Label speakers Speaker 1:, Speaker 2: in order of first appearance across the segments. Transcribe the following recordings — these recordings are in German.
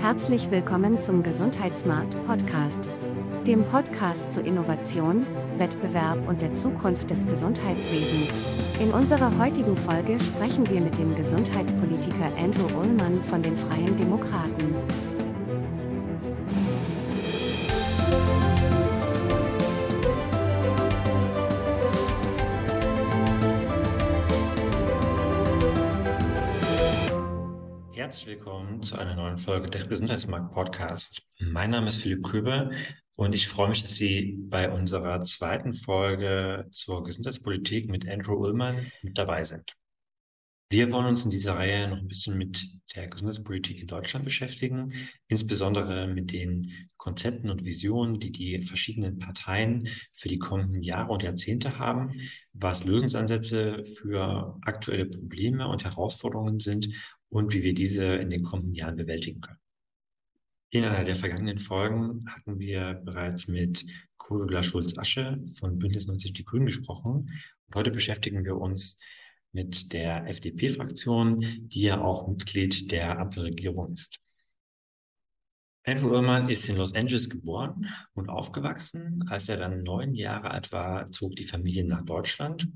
Speaker 1: Herzlich willkommen zum Gesundheitsmarkt Podcast, dem Podcast zu Innovation, Wettbewerb und der Zukunft des Gesundheitswesens. In unserer heutigen Folge sprechen wir mit dem Gesundheitspolitiker Andrew Ullmann von den Freien Demokraten.
Speaker 2: Herzlich willkommen zu einer neuen Folge des Gesundheitsmarkt Podcasts. Mein Name ist Philipp Krübe und ich freue mich, dass Sie bei unserer zweiten Folge zur Gesundheitspolitik mit Andrew Ullmann mit dabei sind. Wir wollen uns in dieser Reihe noch ein bisschen mit der Gesundheitspolitik in Deutschland beschäftigen, insbesondere mit den Konzepten und Visionen, die die verschiedenen Parteien für die kommenden Jahre und Jahrzehnte haben, was Lösungsansätze für aktuelle Probleme und Herausforderungen sind und wie wir diese in den kommenden Jahren bewältigen können. In einer der vergangenen Folgen hatten wir bereits mit Cordula Schulz-Asche von Bündnis 90 Die Grünen gesprochen. Und heute beschäftigen wir uns mit der FDP-Fraktion, die ja auch Mitglied der Ampelregierung ist. Andrew Ullmann ist in Los Angeles geboren und aufgewachsen. Als er dann neun Jahre alt war, zog die Familie nach Deutschland.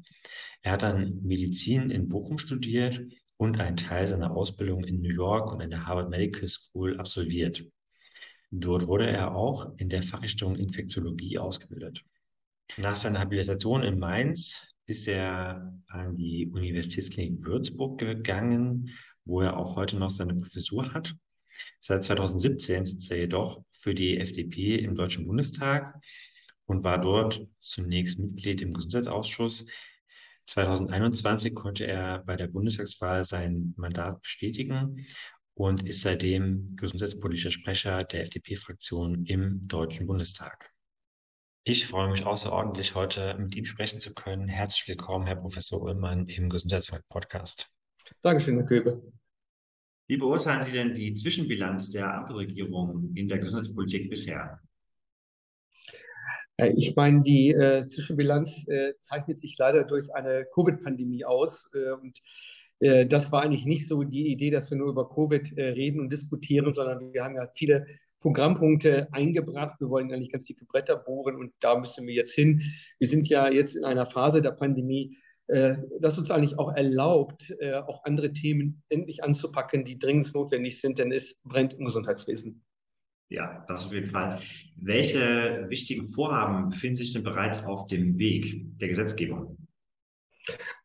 Speaker 2: Er hat dann Medizin in Bochum studiert und einen Teil seiner Ausbildung in New York und an der Harvard Medical School absolviert. Dort wurde er auch in der Fachrichtung Infektiologie ausgebildet. Nach seiner Habilitation in Mainz ist er an die Universitätsklinik Würzburg gegangen, wo er auch heute noch seine Professur hat. Seit 2017 sitzt er jedoch für die FDP im Deutschen Bundestag und war dort zunächst Mitglied im Gesundheitsausschuss, 2021 konnte er bei der Bundestagswahl sein Mandat bestätigen und ist seitdem gesundheitspolitischer Sprecher der FDP-Fraktion im Deutschen Bundestag. Ich freue mich außerordentlich, heute mit ihm sprechen zu können. Herzlich willkommen, Herr Professor Ullmann, im Gesundheitsmarkt-Podcast.
Speaker 3: Dankeschön, Herr Köbe.
Speaker 2: Wie beurteilen Sie denn die Zwischenbilanz der Ampelregierung in der Gesundheitspolitik bisher?
Speaker 3: Äh, ich meine, die äh, Zwischenbilanz äh, zeichnet sich leider durch eine Covid-Pandemie aus. Äh, und äh, das war eigentlich nicht so die Idee, dass wir nur über Covid äh, reden und diskutieren, sondern wir haben ja viele Programmpunkte eingebracht. Wir wollen eigentlich ganz dicke Bretter bohren und da müssen wir jetzt hin. Wir sind ja jetzt in einer Phase der Pandemie, das uns eigentlich auch erlaubt, auch andere Themen endlich anzupacken, die dringend notwendig sind, denn es brennt im Gesundheitswesen.
Speaker 2: Ja, das auf jeden Fall. Welche wichtigen Vorhaben befinden sich denn bereits auf dem Weg der Gesetzgebung?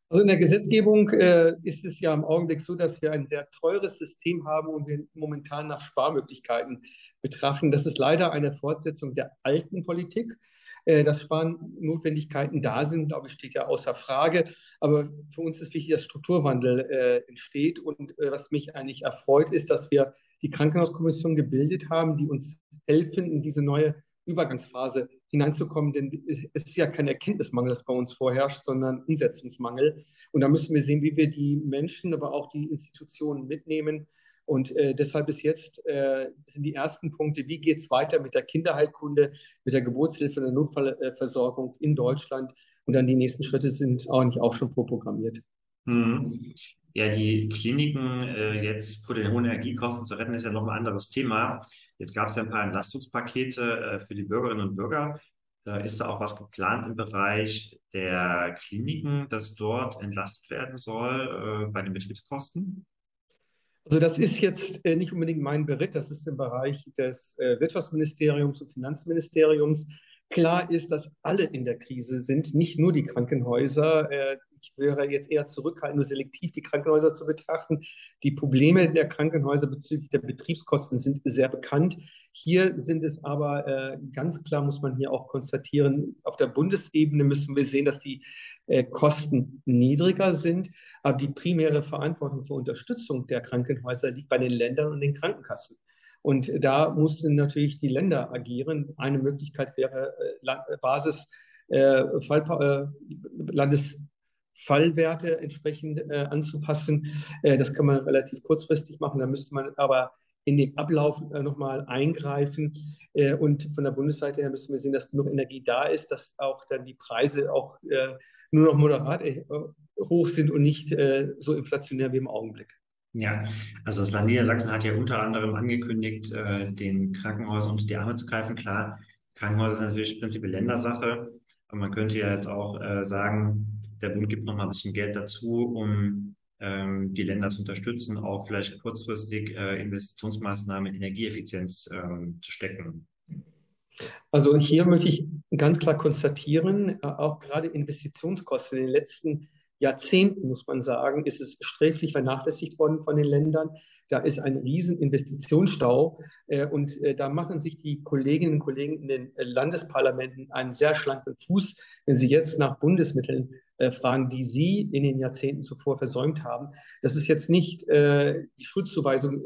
Speaker 3: Also in der Gesetzgebung äh, ist es ja im Augenblick so, dass wir ein sehr teures System haben und wir momentan nach Sparmöglichkeiten betrachten. Das ist leider eine Fortsetzung der alten Politik. Äh, dass Sparnotwendigkeiten da sind, glaube ich, steht ja außer Frage. Aber für uns ist wichtig, dass Strukturwandel äh, entsteht. Und äh, was mich eigentlich erfreut, ist, dass wir die Krankenhauskommission gebildet haben, die uns helfen, in diese neue Übergangsphase hineinzukommen, denn es ist ja kein Erkenntnismangel, das bei uns vorherrscht, sondern Umsetzungsmangel. Und da müssen wir sehen, wie wir die Menschen, aber auch die Institutionen mitnehmen und äh, deshalb ist jetzt, äh, sind die ersten Punkte, wie geht es weiter mit der Kinderheilkunde, mit der Geburtshilfe der Notfallversorgung in Deutschland. Und dann die nächsten Schritte sind eigentlich auch schon vorprogrammiert.
Speaker 2: Hm. Ja, die Kliniken äh, jetzt vor den hohen Energiekosten zu retten, ist ja noch ein anderes Thema. Jetzt gab es ja ein paar Entlastungspakete äh, für die Bürgerinnen und Bürger. ist da auch was geplant im Bereich der Kliniken, dass dort entlastet werden soll äh, bei den Betriebskosten?
Speaker 3: Also das ist jetzt äh, nicht unbedingt mein Beritt, das ist im Bereich des äh, Wirtschaftsministeriums und Finanzministeriums. Klar ist, dass alle in der Krise sind, nicht nur die Krankenhäuser. Ich wäre jetzt eher zurückhaltend, nur selektiv die Krankenhäuser zu betrachten. Die Probleme der Krankenhäuser bezüglich der Betriebskosten sind sehr bekannt. Hier sind es aber äh, ganz klar, muss man hier auch konstatieren, auf der Bundesebene müssen wir sehen, dass die äh, Kosten niedriger sind. Aber die primäre Verantwortung für Unterstützung der Krankenhäuser liegt bei den Ländern und den Krankenkassen. Und da mussten natürlich die Länder agieren. Eine Möglichkeit wäre äh, Basis äh, Fall, äh, Landesfallwerte entsprechend äh, anzupassen. Äh, das kann man relativ kurzfristig machen. Da müsste man aber in den Ablauf äh, nochmal eingreifen. Äh, und von der Bundesseite her müssen wir sehen, dass genug Energie da ist, dass auch dann die Preise auch äh, nur noch moderat äh, hoch sind und nicht äh, so inflationär wie im Augenblick.
Speaker 2: Ja, also das Land Niedersachsen hat ja unter anderem angekündigt, den Krankenhäusern unter die Arme zu greifen. Klar, Krankenhäuser sind natürlich prinzipiell Ländersache, aber man könnte ja jetzt auch sagen, der Bund gibt noch mal ein bisschen Geld dazu, um ähm, die Länder zu unterstützen, auch vielleicht kurzfristig äh, Investitionsmaßnahmen in Energieeffizienz ähm, zu stecken.
Speaker 3: Also hier möchte ich ganz klar konstatieren, äh, auch gerade Investitionskosten in den letzten Jahrzehnten, muss man sagen, ist es sträflich vernachlässigt worden von den Ländern. Da ist ein riesen Investitionsstau äh, und äh, da machen sich die Kolleginnen und Kollegen in den Landesparlamenten einen sehr schlanken Fuß, wenn sie jetzt nach Bundesmitteln fragen, die sie in den Jahrzehnten zuvor versäumt haben. Das ist jetzt nicht die Schuldzuweisung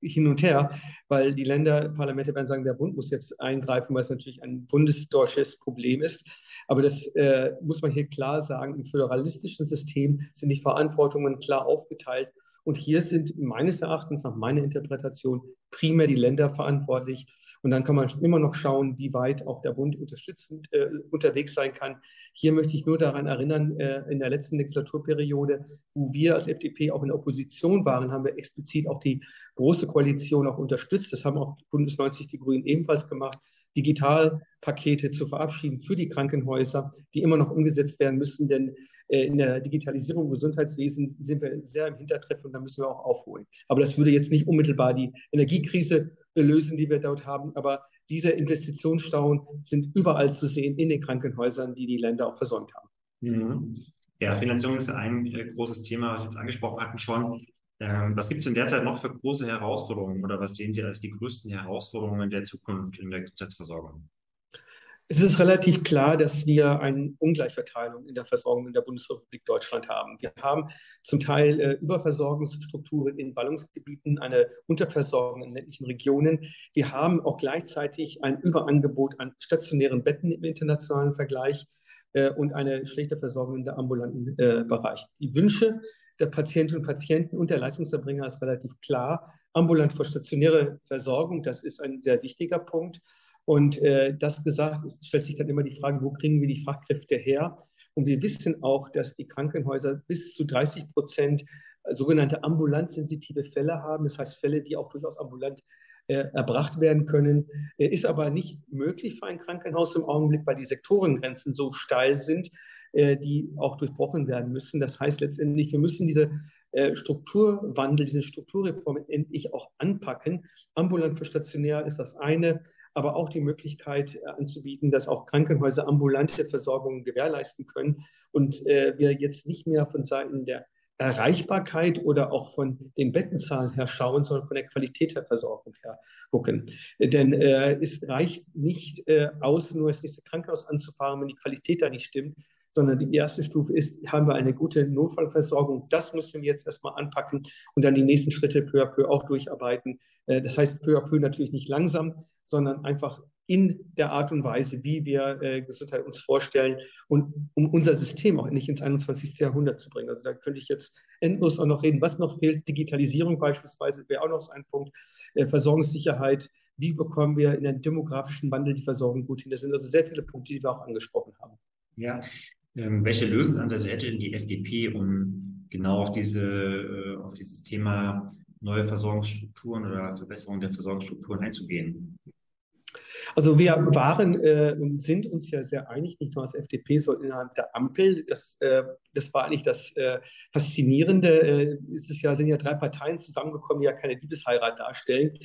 Speaker 3: hin und her, weil die Länderparlamente werden sagen, der Bund muss jetzt eingreifen, weil es natürlich ein bundesdeutsches Problem ist. Aber das äh, muss man hier klar sagen, im föderalistischen System sind die Verantwortungen klar aufgeteilt. Und hier sind meines Erachtens, nach meiner Interpretation, primär die Länder verantwortlich. Und dann kann man immer noch schauen, wie weit auch der Bund unterstützend äh, unterwegs sein kann. Hier möchte ich nur daran erinnern, äh, in der letzten Legislaturperiode, wo wir als FDP auch in der Opposition waren, haben wir explizit auch die Große Koalition auch unterstützt. Das haben auch Bundes 90 Die Grünen ebenfalls gemacht, Digitalpakete zu verabschieden für die Krankenhäuser, die immer noch umgesetzt werden müssen, denn äh, in der Digitalisierung im Gesundheitswesen sind wir sehr im Hintertreffen und da müssen wir auch aufholen. Aber das würde jetzt nicht unmittelbar die Energiekrise lösen, die wir dort haben. Aber diese Investitionsstauen sind überall zu sehen in den Krankenhäusern, die die Länder auch versäumt haben.
Speaker 2: Mhm. Ja, Finanzierung ist ein äh, großes Thema, was Sie jetzt angesprochen hatten schon. Ähm, was gibt es in der Zeit noch für große Herausforderungen oder was sehen Sie als die größten Herausforderungen der Zukunft in der Gesundheitsversorgung?
Speaker 3: Es ist relativ klar, dass wir eine Ungleichverteilung in der Versorgung in der Bundesrepublik Deutschland haben. Wir haben zum Teil äh, Überversorgungsstrukturen in Ballungsgebieten, eine Unterversorgung in ländlichen Regionen. Wir haben auch gleichzeitig ein Überangebot an stationären Betten im internationalen Vergleich äh, und eine schlechte Versorgung in der ambulanten äh, Bereich. Die Wünsche der Patientinnen und Patienten und der Leistungserbringer ist relativ klar. Ambulant vor stationäre Versorgung, das ist ein sehr wichtiger Punkt. Und äh, das gesagt, ist, stellt sich dann immer die Frage, wo kriegen wir die Fachkräfte her? Und wir wissen auch, dass die Krankenhäuser bis zu 30 Prozent äh, sogenannte ambulant sensitive Fälle haben. Das heißt Fälle, die auch durchaus ambulant äh, erbracht werden können. Äh, ist aber nicht möglich für ein Krankenhaus im Augenblick, weil die Sektorengrenzen so steil sind, die auch durchbrochen werden müssen. Das heißt letztendlich, wir müssen diese Strukturwandel, diese Strukturreform endlich auch anpacken. Ambulant für stationär ist das eine aber auch die Möglichkeit äh, anzubieten, dass auch Krankenhäuser ambulante Versorgung gewährleisten können und äh, wir jetzt nicht mehr von Seiten der Erreichbarkeit oder auch von den Bettenzahlen her schauen, sondern von der Qualität der Versorgung her gucken. Denn äh, es reicht nicht äh, aus, nur das nächste Krankenhaus anzufahren, wenn die Qualität da nicht stimmt, sondern die erste Stufe ist, haben wir eine gute Notfallversorgung. Das müssen wir jetzt erstmal anpacken und dann die nächsten Schritte peu à peu auch durcharbeiten. Äh, das heißt peu à peu natürlich nicht langsam, sondern einfach in der Art und Weise, wie wir äh, Gesundheit uns vorstellen und um unser System auch nicht ins 21. Jahrhundert zu bringen. Also da könnte ich jetzt endlos auch noch reden. Was noch fehlt, Digitalisierung beispielsweise wäre auch noch so ein Punkt, äh, Versorgungssicherheit. Wie bekommen wir in einem demografischen Wandel die Versorgung gut hin? Das sind also sehr viele Punkte, die wir auch angesprochen haben.
Speaker 2: Ja, ähm, welche Lösungsansätze hätte denn die FDP, um genau auf, diese, äh, auf dieses Thema neue Versorgungsstrukturen oder Verbesserung der Versorgungsstrukturen einzugehen?
Speaker 3: Also wir waren äh, und sind uns ja sehr einig, nicht nur als FDP, sondern innerhalb der Ampel. Das, äh, das war eigentlich das äh, Faszinierende. Äh, es ist ja, sind ja drei Parteien zusammengekommen, die ja keine Liebesheirat darstellen.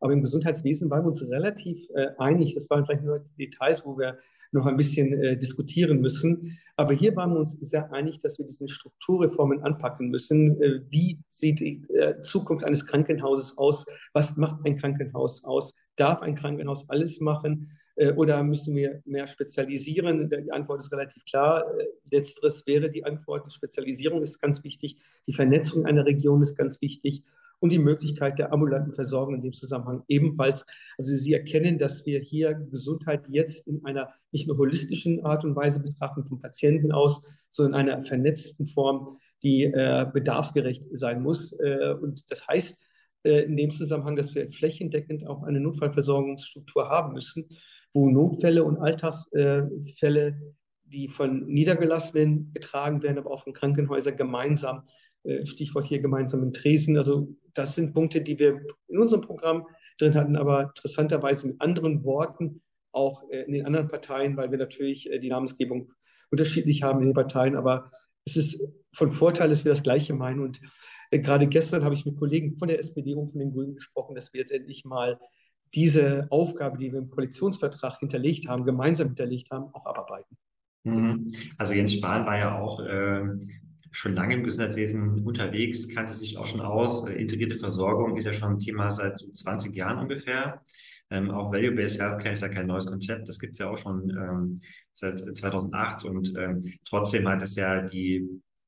Speaker 3: Aber im Gesundheitswesen waren wir uns relativ äh, einig. Das waren vielleicht nur Details, wo wir noch ein bisschen äh, diskutieren müssen. Aber hier waren wir uns sehr einig, dass wir diese Strukturreformen anpacken müssen. Äh, wie sieht die äh, Zukunft eines Krankenhauses aus? Was macht ein Krankenhaus aus? Darf ein Krankenhaus alles machen? Äh, oder müssen wir mehr spezialisieren? Die Antwort ist relativ klar. Äh, letzteres wäre die Antwort. Die Spezialisierung ist ganz wichtig. Die Vernetzung einer Region ist ganz wichtig und die Möglichkeit der ambulanten Versorgung in dem Zusammenhang ebenfalls. Also Sie erkennen, dass wir hier Gesundheit jetzt in einer nicht nur holistischen Art und Weise betrachten vom Patienten aus, sondern in einer vernetzten Form, die äh, bedarfsgerecht sein muss. Äh, und das heißt äh, in dem Zusammenhang, dass wir flächendeckend auch eine Notfallversorgungsstruktur haben müssen, wo Notfälle und Alltagsfälle, die von Niedergelassenen getragen werden, aber auch von Krankenhäusern gemeinsam Äh, Stichwort hier gemeinsamen Tresen. Also das sind Punkte, die wir in unserem Programm drin hatten, aber interessanterweise mit anderen Worten auch äh, in den anderen Parteien, weil wir natürlich äh, die Namensgebung unterschiedlich haben in den Parteien. Aber es ist von Vorteil, dass wir das Gleiche meinen. Und gerade gestern habe ich mit Kollegen von der SPD und von den Grünen gesprochen, dass wir jetzt endlich mal diese Aufgabe, die wir im Koalitionsvertrag hinterlegt haben, gemeinsam hinterlegt haben, auch abarbeiten.
Speaker 2: Mhm. Also Jens Spahn war ja auch äh, schon lange im Gesundheitswesen unterwegs, kannte sich auch schon aus. Äh, integrierte Versorgung ist ja schon ein Thema seit so 20 Jahren ungefähr. Ähm, auch Value-Based Healthcare ist ja kein neues Konzept, das gibt es ja auch schon ähm, seit 2008 und ähm, trotzdem hat es ja die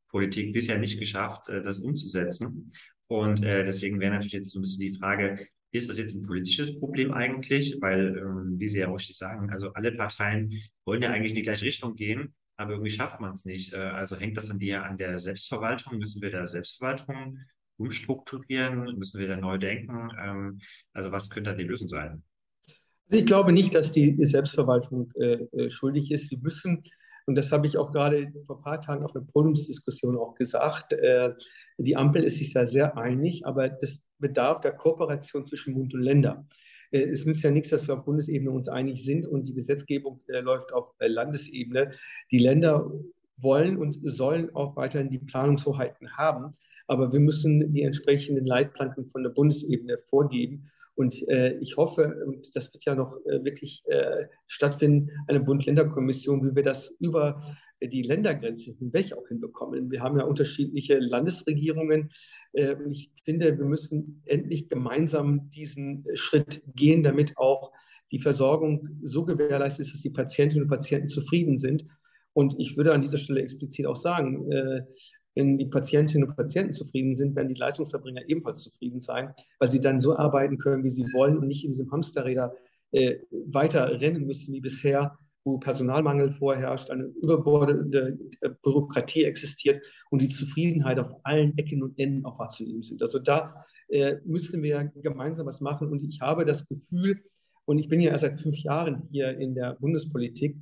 Speaker 2: Politik bisher nicht geschafft, äh, das umzusetzen. Und äh, deswegen wäre natürlich jetzt so ein bisschen die Frage, ist das jetzt ein politisches Problem eigentlich? Weil, ähm, wie Sie ja richtig sagen, also alle Parteien wollen ja eigentlich in die gleiche Richtung gehen aber irgendwie schafft man es nicht. Äh, also hängt das dann eher an der Selbstverwaltung? Müssen wir da Selbstverwaltung umstrukturieren? Müssen wir da neu denken? Ähm, also was könnte da die Lösung sein?
Speaker 3: Also ich glaube nicht, dass die Selbstverwaltung äh, äh, schuldig ist. Wir müssen, und das habe ich auch gerade vor ein paar Tagen auf einer Podiumsdiskussion auch gesagt, äh, die Ampel ist sich da sehr einig, aber das bedarf der Kooperation zwischen Bund und Länder. Äh, es nützt ja nichts, dass wir auf Bundesebene uns einig sind und die Gesetzgebung äh, läuft auf äh, Landesebene. Die Länder wollen und sollen auch weiterhin die Planungshoheiten haben, aber wir müssen die entsprechenden Leitplanken von der Bundesebene vorgeben. Und äh, ich hoffe, und das wird ja noch äh, wirklich äh, stattfinden, eine Bund-Länder-Kommission, wie wir das über die Ländergrenze hinweg auch hinbekommen. Wir haben ja unterschiedliche Landesregierungen. Äh, und ich finde, wir müssen endlich gemeinsam diesen Schritt gehen, damit auch die Versorgung so gewährleistet ist, dass die Patientinnen und Patienten zufrieden sind. Und ich würde an dieser Stelle explizit auch sagen, äh, wenn die Patientinnen und Patienten zufrieden sind, werden die Leistungserbringer ebenfalls zufrieden sein, weil sie dann so arbeiten können, wie sie wollen und nicht in diesem Hamsterräder äh, weiter rennen müssen wie bisher, wo Personalmangel vorherrscht, eine überbordende äh, Bürokratie existiert und die Zufriedenheit auf allen Ecken und Enden auch wahrzunehmen sind. Also da äh, müssen wir gemeinsam was machen. Und ich habe das Gefühl, und ich bin ja erst seit fünf Jahren hier in der Bundespolitik,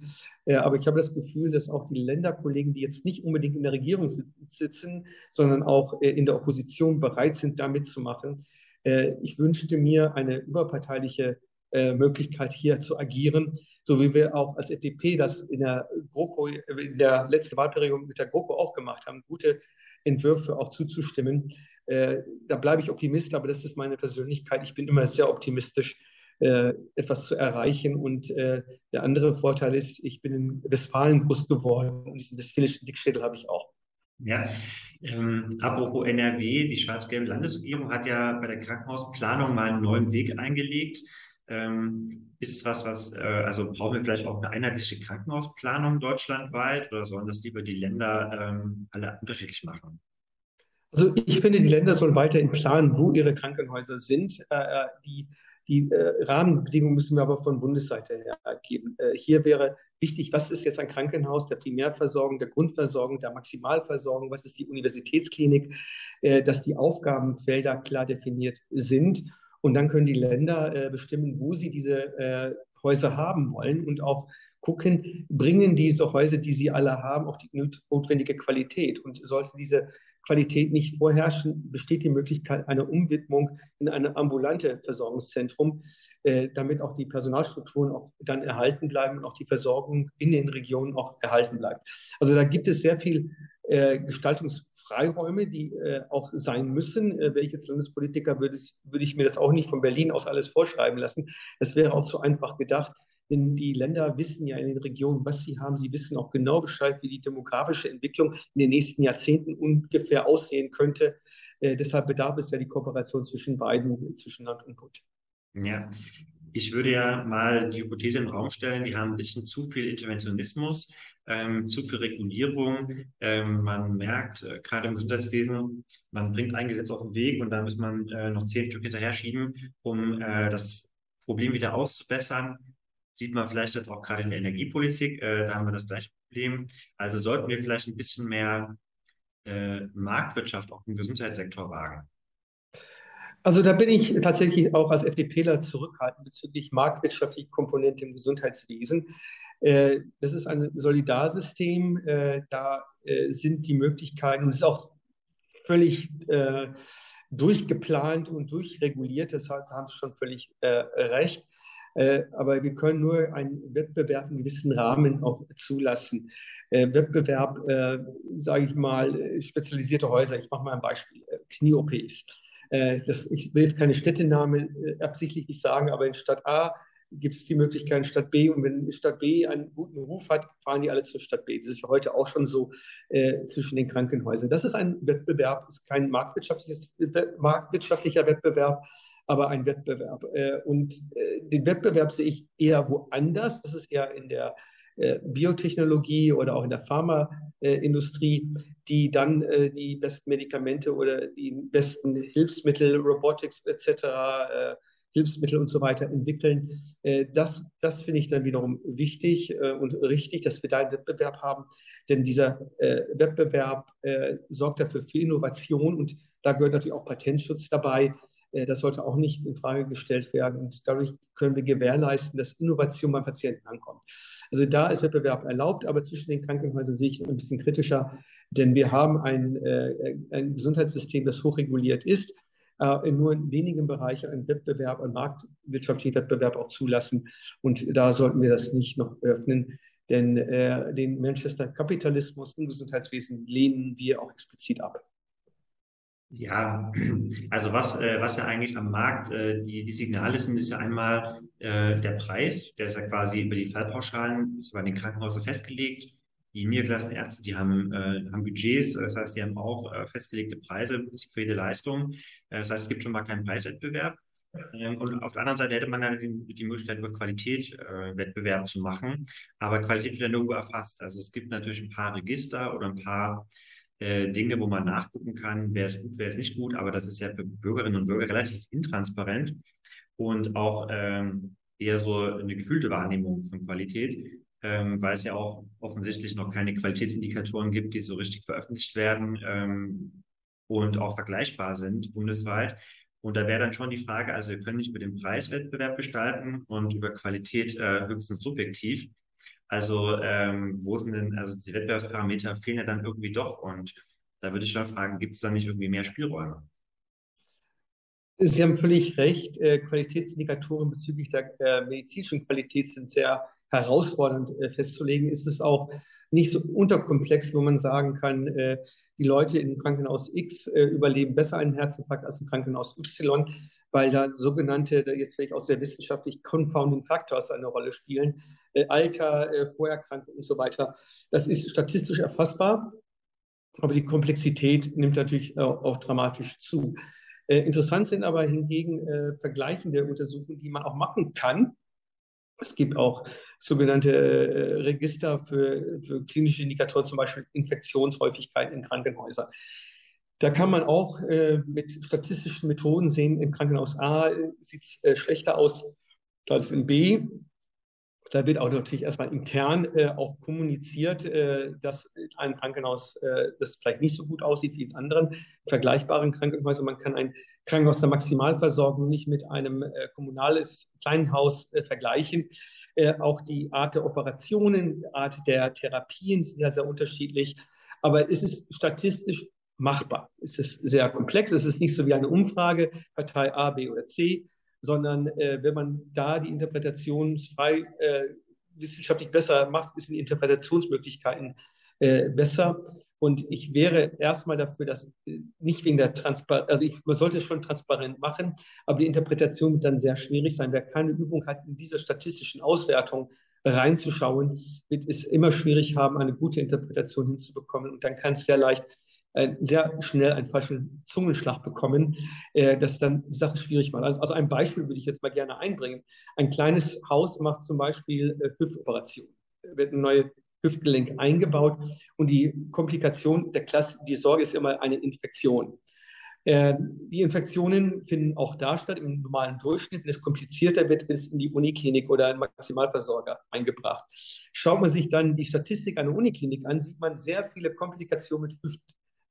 Speaker 3: äh, aber ich habe das Gefühl, dass auch die Länderkollegen, die jetzt nicht unbedingt in der Regierung sitzen, sondern auch äh, in der Opposition bereit sind, da mitzumachen. Äh, ich wünschte mir eine überparteiliche Möglichkeit hier zu agieren, so wie wir auch als FDP das in der GroKo, in der letzten Wahlperiode mit der GroKo auch gemacht haben, gute Entwürfe auch zuzustimmen. Da bleibe ich Optimist, aber das ist meine Persönlichkeit. Ich bin immer sehr optimistisch, äh, etwas zu erreichen. Und äh, der andere Vorteil ist, ich bin in Westfalen groß geworden und diesen westfälischen Dickschädel habe ich auch.
Speaker 2: Ja, ähm, apropos NRW, die schwarz-gelbe Landesregierung hat ja bei der Krankenhausplanung mal einen neuen Weg eingelegt. Ähm, ist es was, was, äh, also brauchen wir vielleicht auch eine einheitliche Krankenhausplanung deutschlandweit oder sollen das lieber die Länder ähm, alle unterschiedlich machen?
Speaker 3: Also ich finde, die Länder sollen weiterhin planen, wo ihre Krankenhäuser sind. Äh, äh die die äh, Rahmenbedingungen müssen wir aber von Bundesseite her geben. Äh, hier wäre wichtig, was ist jetzt ein Krankenhaus der Primärversorgung, der Grundversorgung, der Maximalversorgung, was ist die Universitätsklinik, äh, dass die Aufgabenfelder klar definiert sind und dann können die Länder äh, bestimmen, wo sie diese äh, Häuser haben wollen und auch gucken, bringen diese Häuser, die sie alle haben, auch die notwendige Qualität. Und sollte diese Qualität nicht vorherrschen, besteht die Möglichkeit einer Umwidmung in ein ambulante Versorgungszentrum, äh, damit auch die Personalstrukturen auch dann erhalten bleiben und auch die Versorgung in den Regionen auch erhalten bleibt. Also da gibt es sehr viel äh, Gestaltungs Freiräume, die äh, auch sein müssen. Wäre ich jetzt Landespolitiker, würde, es, würde ich mir das auch nicht von Berlin aus alles vorschreiben lassen. Das wäre auch zu einfach gedacht. Denn die Länder wissen ja in den Regionen, was sie haben. Sie wissen auch genau Bescheid, wie die demografische Entwicklung in den nächsten Jahrzehnten ungefähr aussehen könnte. Äh, deshalb bedarf es ja die Kooperation zwischen beiden, zwischen Land und Bund.
Speaker 2: Ja, ich würde ja mal die Hypothese im Raum stellen, wir haben ein bisschen zu viel Interventionismus ähm, zu viel Regulierung. Ähm, man merkt äh, gerade im Gesundheitswesen, man bringt ein Gesetz auf den Weg und dann muss man äh, noch zehn Stück hinterher schieben, um äh, das Problem wieder auszubessern. Sieht man vielleicht jetzt auch gerade in der Energiepolitik, äh, da haben wir das gleiche Problem. Also sollten wir vielleicht ein bisschen mehr äh, Marktwirtschaft auch im Gesundheitssektor wagen.
Speaker 3: Also da bin ich tatsächlich auch als FDPler zurückhaltend bezüglich marktwirtschaftlicher Komponente im Gesundheitswesen. Äh, das ist ein Solidarsystem. Äh, da äh, sind die Möglichkeiten, und es ist auch völlig durchgeplant und durchreguliert. Das haben Sie schon völlig recht. Äh, aber wir können nur einen Wettbewerb in gewissen Rahmen auch zulassen. Äh, Wettbewerb, äh, sage ich mal, spezialisierte Häuser. Ich mache mal ein Beispiel. Knie-OPs. Das, ich will jetzt keine Städtenamen absichtlich nicht sagen, aber in Stadt A gibt es die Möglichkeit in Stadt B. Und wenn Stadt B einen guten Ruf hat, fahren die alle zur Stadt B. Das ist ja heute auch schon so äh, zwischen den Krankenhäusern. Das ist ein Wettbewerb, ist kein marktwirtschaftliches, marktwirtschaftlicher Wettbewerb, aber ein Wettbewerb. Äh, und äh, den Wettbewerb sehe ich eher woanders. Das ist eher in der äh, Biotechnologie oder auch in der Pharmaindustrie, die dann die besten Medikamente oder die besten Hilfsmittel, Robotics etc., Hilfsmittel und so weiter entwickeln. Das, das finde ich dann wiederum wichtig und richtig, dass wir da einen Wettbewerb haben, denn dieser Wettbewerb sorgt dafür für Innovation und da gehört natürlich auch Patentschutz dabei. Äh, das sollte auch nicht in Frage gestellt werden. Und dadurch können wir gewährleisten, dass Innovation beim Patienten ankommt. Also da ist Wettbewerb erlaubt, aber zwischen den Krankenhäusern sehe ich ein bisschen kritischer, denn wir haben ein, äh, ein Gesundheitssystem, das hochreguliert ist, äh, nur in wenigen Bereichen einen Wettbewerb, einen marktwirtschaftlichen Wettbewerb auch zulassen. Und da sollten wir das nicht noch öffnen, denn den Manchester-Kapitalismus im Gesundheitswesen lehnen wir auch explizit ab.
Speaker 2: Ja, also was, äh, was ja eigentlich am Markt äh, die, die Signale sind, ist ja einmal äh, der Preis, der ist ja quasi über die Fallpauschalen, ist bei den Krankenhäusern festgelegt. Die niedergelassenen Ärzte, die haben, äh, haben Budgets, das heißt, die haben auch äh, festgelegte Preise für jede Leistung. Äh, das heißt, es gibt schon mal keinen Preiswettbewerb. Ähm, und auf der anderen Seite hätte man dann die, die Möglichkeit, über Qualität äh, Wettbewerb zu machen. Aber Qualität wird ja nirgendwo erfasst. Also es gibt natürlich ein paar Register oder ein paar äh, Dinge, wo man nachgucken kann, wer ist gut, wer ist nicht gut, aber das ist ja für Bürgerinnen und Bürger relativ intransparent und auch ähm, eher so eine gefühlte Wahrnehmung von Qualität, ähm, weil es ja auch offensichtlich noch keine Qualitätsindikatoren gibt, die so richtig veröffentlicht werden ähm, und auch vergleichbar sind bundesweit. Und da wäre dann schon die Frage, also wir können nicht über den Preiswettbewerb gestalten und über Qualität äh, höchstens subjektiv. Also ähm, wo sind denn, also die Wettbewerbsparameter fehlen ja dann irgendwie doch. Und da würde ich schon fragen, gibt es da nicht irgendwie mehr Spielräume?
Speaker 3: Sie haben völlig recht. Äh, Qualitätsindikatoren bezüglich der äh, medizinischen Qualität sind sehr herausfordernd äh, festzulegen. Ist es auch nicht so unterkomplex, wo man sagen kann, die Leute im Krankenhaus X überleben besser einen Herzinfarkt als im Krankenhaus Y weil da sogenannte, jetzt vielleicht auch sehr wissenschaftlich, Confounding Factors eine Rolle spielen. Äh, Alter, äh, Vorerkrankung und so weiter. Das ist statistisch erfassbar, aber die Komplexität nimmt natürlich auch, dramatisch zu. Äh, interessant sind aber hingegen äh, vergleichende Untersuchungen, die man auch machen kann. Es gibt auch sogenannte äh, Register für, für klinische Indikatoren, zum Beispiel Infektionshäufigkeit in Krankenhäusern. Da kann man auch äh, mit statistischen Methoden sehen, im Krankenhaus A äh, sieht es äh, schlechter aus als in B. Da wird auch natürlich erstmal intern äh, auch kommuniziert, äh, dass ein Krankenhaus äh, das vielleicht nicht so gut aussieht wie in anderen vergleichbaren Krankenhäusern. Man kann ein Krankenhaus der Maximalversorgung nicht mit einem kommunales Kleinhaus vergleichen. Auch die Art der Operationen, die Art der Therapien sind ja sehr unterschiedlich. Aber es ist statistisch machbar. Es ist sehr komplex. Es ist nicht so wie eine Umfrage, Partei A, B oder C, sondern äh, wenn man da die interpretationsfrei äh, wissenschaftlich besser macht, sind die Interpretationsmöglichkeiten äh, besser. Und ich wäre erstmal dafür, dass äh, nicht wegen der Transparenz, also ich, man sollte es schon transparent machen, aber die Interpretation wird dann sehr schwierig sein. Wer keine Übung hat, in diese statistischen Auswertungen reinzuschauen, wird es immer schwierig haben, eine gute Interpretation hinzubekommen. Und dann kann es sehr leicht äh, sehr schnell einen falschen Zungenschlag bekommen, äh, das dann die Sache schwierig macht. Also, also, ein Beispiel würde ich jetzt mal gerne einbringen. Ein kleines Haus macht zum Beispiel äh, Hüftoperationen. Wird ein neues Hüftgelenk eingebaut und die Komplikation der Klasse, die Sorge ist immer eine Infektion. Äh, die Infektionen finden auch da statt im normalen Durchschnitt. Wenn es komplizierter wird, ist in die Uniklinik oder ein Maximalversorger eingebracht. Schaut man sich dann die Statistik einer Uniklinik an, sieht man sehr viele Komplikationen mit Hüft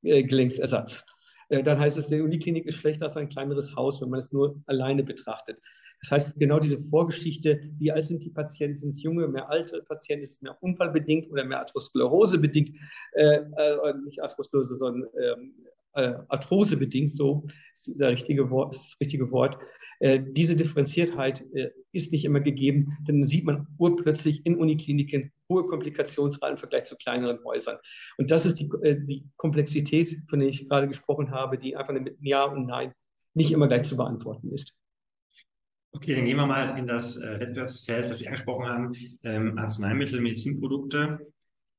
Speaker 3: Gelenksersatz. Äh, dann heißt es, die Uniklinik ist schlechter als ein kleineres Haus, wenn man es nur alleine betrachtet. Das heißt, genau diese Vorgeschichte, wie alt sind die Patienten, sind es junge, mehr alte Patienten, ist es mehr unfallbedingt oder mehr Atherosklerose bedingt, äh, äh, nicht Atherosklerose, sondern ähm, äh, Arthrose bedingt, so ist, der richtige Wort, ist das richtige Wort. Äh, diese Differenziertheit äh, ist nicht immer gegeben, denn dann sieht man urplötzlich in Unikliniken hohe Komplikationsraten im Vergleich zu kleineren Häusern. Und das ist die, äh, die Komplexität, von der ich gerade gesprochen habe, die einfach mit Ja und Nein nicht immer gleich zu beantworten ist.
Speaker 2: Okay, dann gehen wir mal in das Wettbewerbsfeld, das Sie angesprochen haben, ähm, Arzneimittel, Medizinprodukte.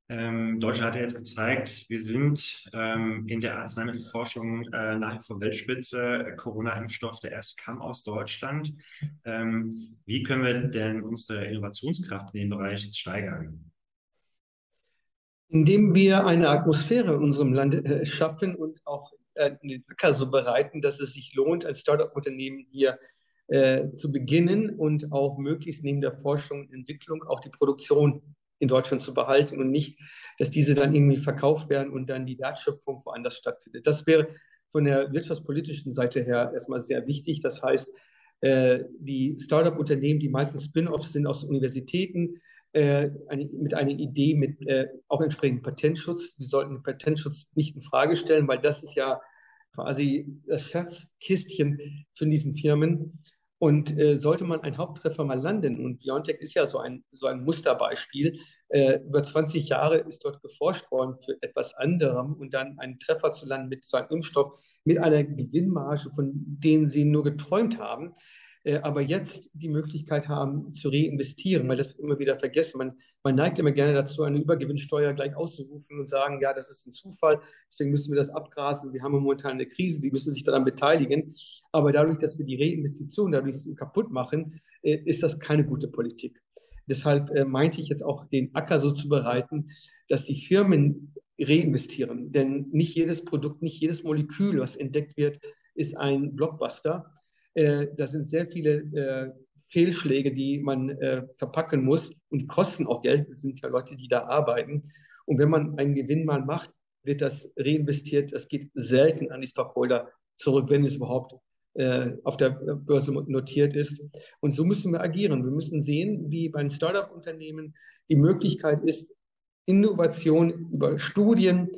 Speaker 2: Ähm, Deutschland hat ja jetzt gezeigt, wir sind ähm, in der Arzneimittelforschung äh, nach wie vor Weltspitze. Corona-Impfstoff, der erste kam aus Deutschland. Ähm, wie können wir denn unsere Innovationskraft in dem Bereich jetzt steigern?
Speaker 3: Indem wir eine Atmosphäre in unserem Land äh, schaffen und auch äh, den Acker so bereiten, dass es sich lohnt, als Startup-Unternehmen hier äh, zu beginnen und auch möglichst neben der Forschung und Entwicklung auch die Produktion in Deutschland zu behalten und nicht, dass diese dann irgendwie verkauft werden und dann die Wertschöpfung woanders stattfindet. Das wäre von der wirtschaftspolitischen Seite her erstmal sehr wichtig. Das heißt, äh, die Startup-Unternehmen, die meistens Spin-offs sind aus Universitäten, äh, mit einer Idee mit äh, auch entsprechend Patentschutz. Wir sollten den Patentschutz nicht in Frage stellen, weil das ist ja quasi das Schatzkistchen von diesen Firmen. Und äh, sollte man einen Haupttreffer mal landen, und BioNTech ist ja so ein, so ein Musterbeispiel, äh, über 20 Jahre ist dort geforscht worden für etwas anderem und dann einen Treffer zu landen mit so einem Impfstoff, mit einer Gewinnmarge, von denen sie nur geträumt haben, aber jetzt die Möglichkeit haben zu reinvestieren, weil das immer wieder vergessen. Man, man neigt immer gerne dazu, eine Übergewinnsteuer gleich auszurufen und sagen, ja, das ist ein Zufall, deswegen müssen wir das abgrasen. Wir haben momentan eine Krise, die müssen sich daran beteiligen. Aber dadurch, dass wir die Reinvestition dadurch kaputt machen, äh, ist das keine gute Politik. Deshalb äh, meinte ich jetzt auch, den Acker so zu bereiten, dass die Firmen reinvestieren. Denn nicht jedes Produkt, nicht jedes Molekül, was entdeckt wird, ist ein Blockbuster. Äh, da sind sehr viele äh, Fehlschläge, die man äh, verpacken muss und die kosten auch Geld. Es sind ja Leute, die da arbeiten. Und wenn man einen Gewinn mal macht, wird das reinvestiert. Das geht selten an die Stockholder zurück, wenn es überhaupt äh, auf der Börse notiert ist. Und so müssen wir agieren. Wir müssen sehen, wie bei Startup-Unternehmen die Möglichkeit ist, Innovation über Studien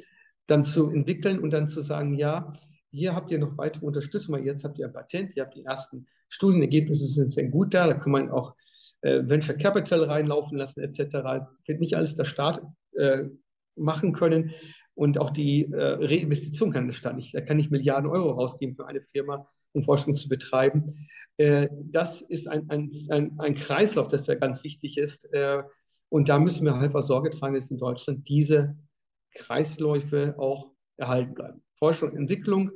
Speaker 3: dann zu entwickeln und dann zu sagen, ja, hier habt ihr noch weitere Unterstützung, weil jetzt habt ihr ein Patent, ihr habt die ersten Studienergebnisse sind sehr gut da, da kann man auch äh, Venture Capital reinlaufen lassen etc. Es wird nicht alles der Staat äh, machen können und auch die äh, Reinvestition kann der Staat nicht. Da kann ich Milliarden Euro rausgeben für eine Firma, um Forschung zu betreiben. Äh, das ist ein, ein, ein, ein, Kreislauf, das ja ganz wichtig ist. Äh, und da müssen wir halt was Sorge tragen, dass in Deutschland diese Kreisläufe auch erhalten bleiben. Forschung und Entwicklung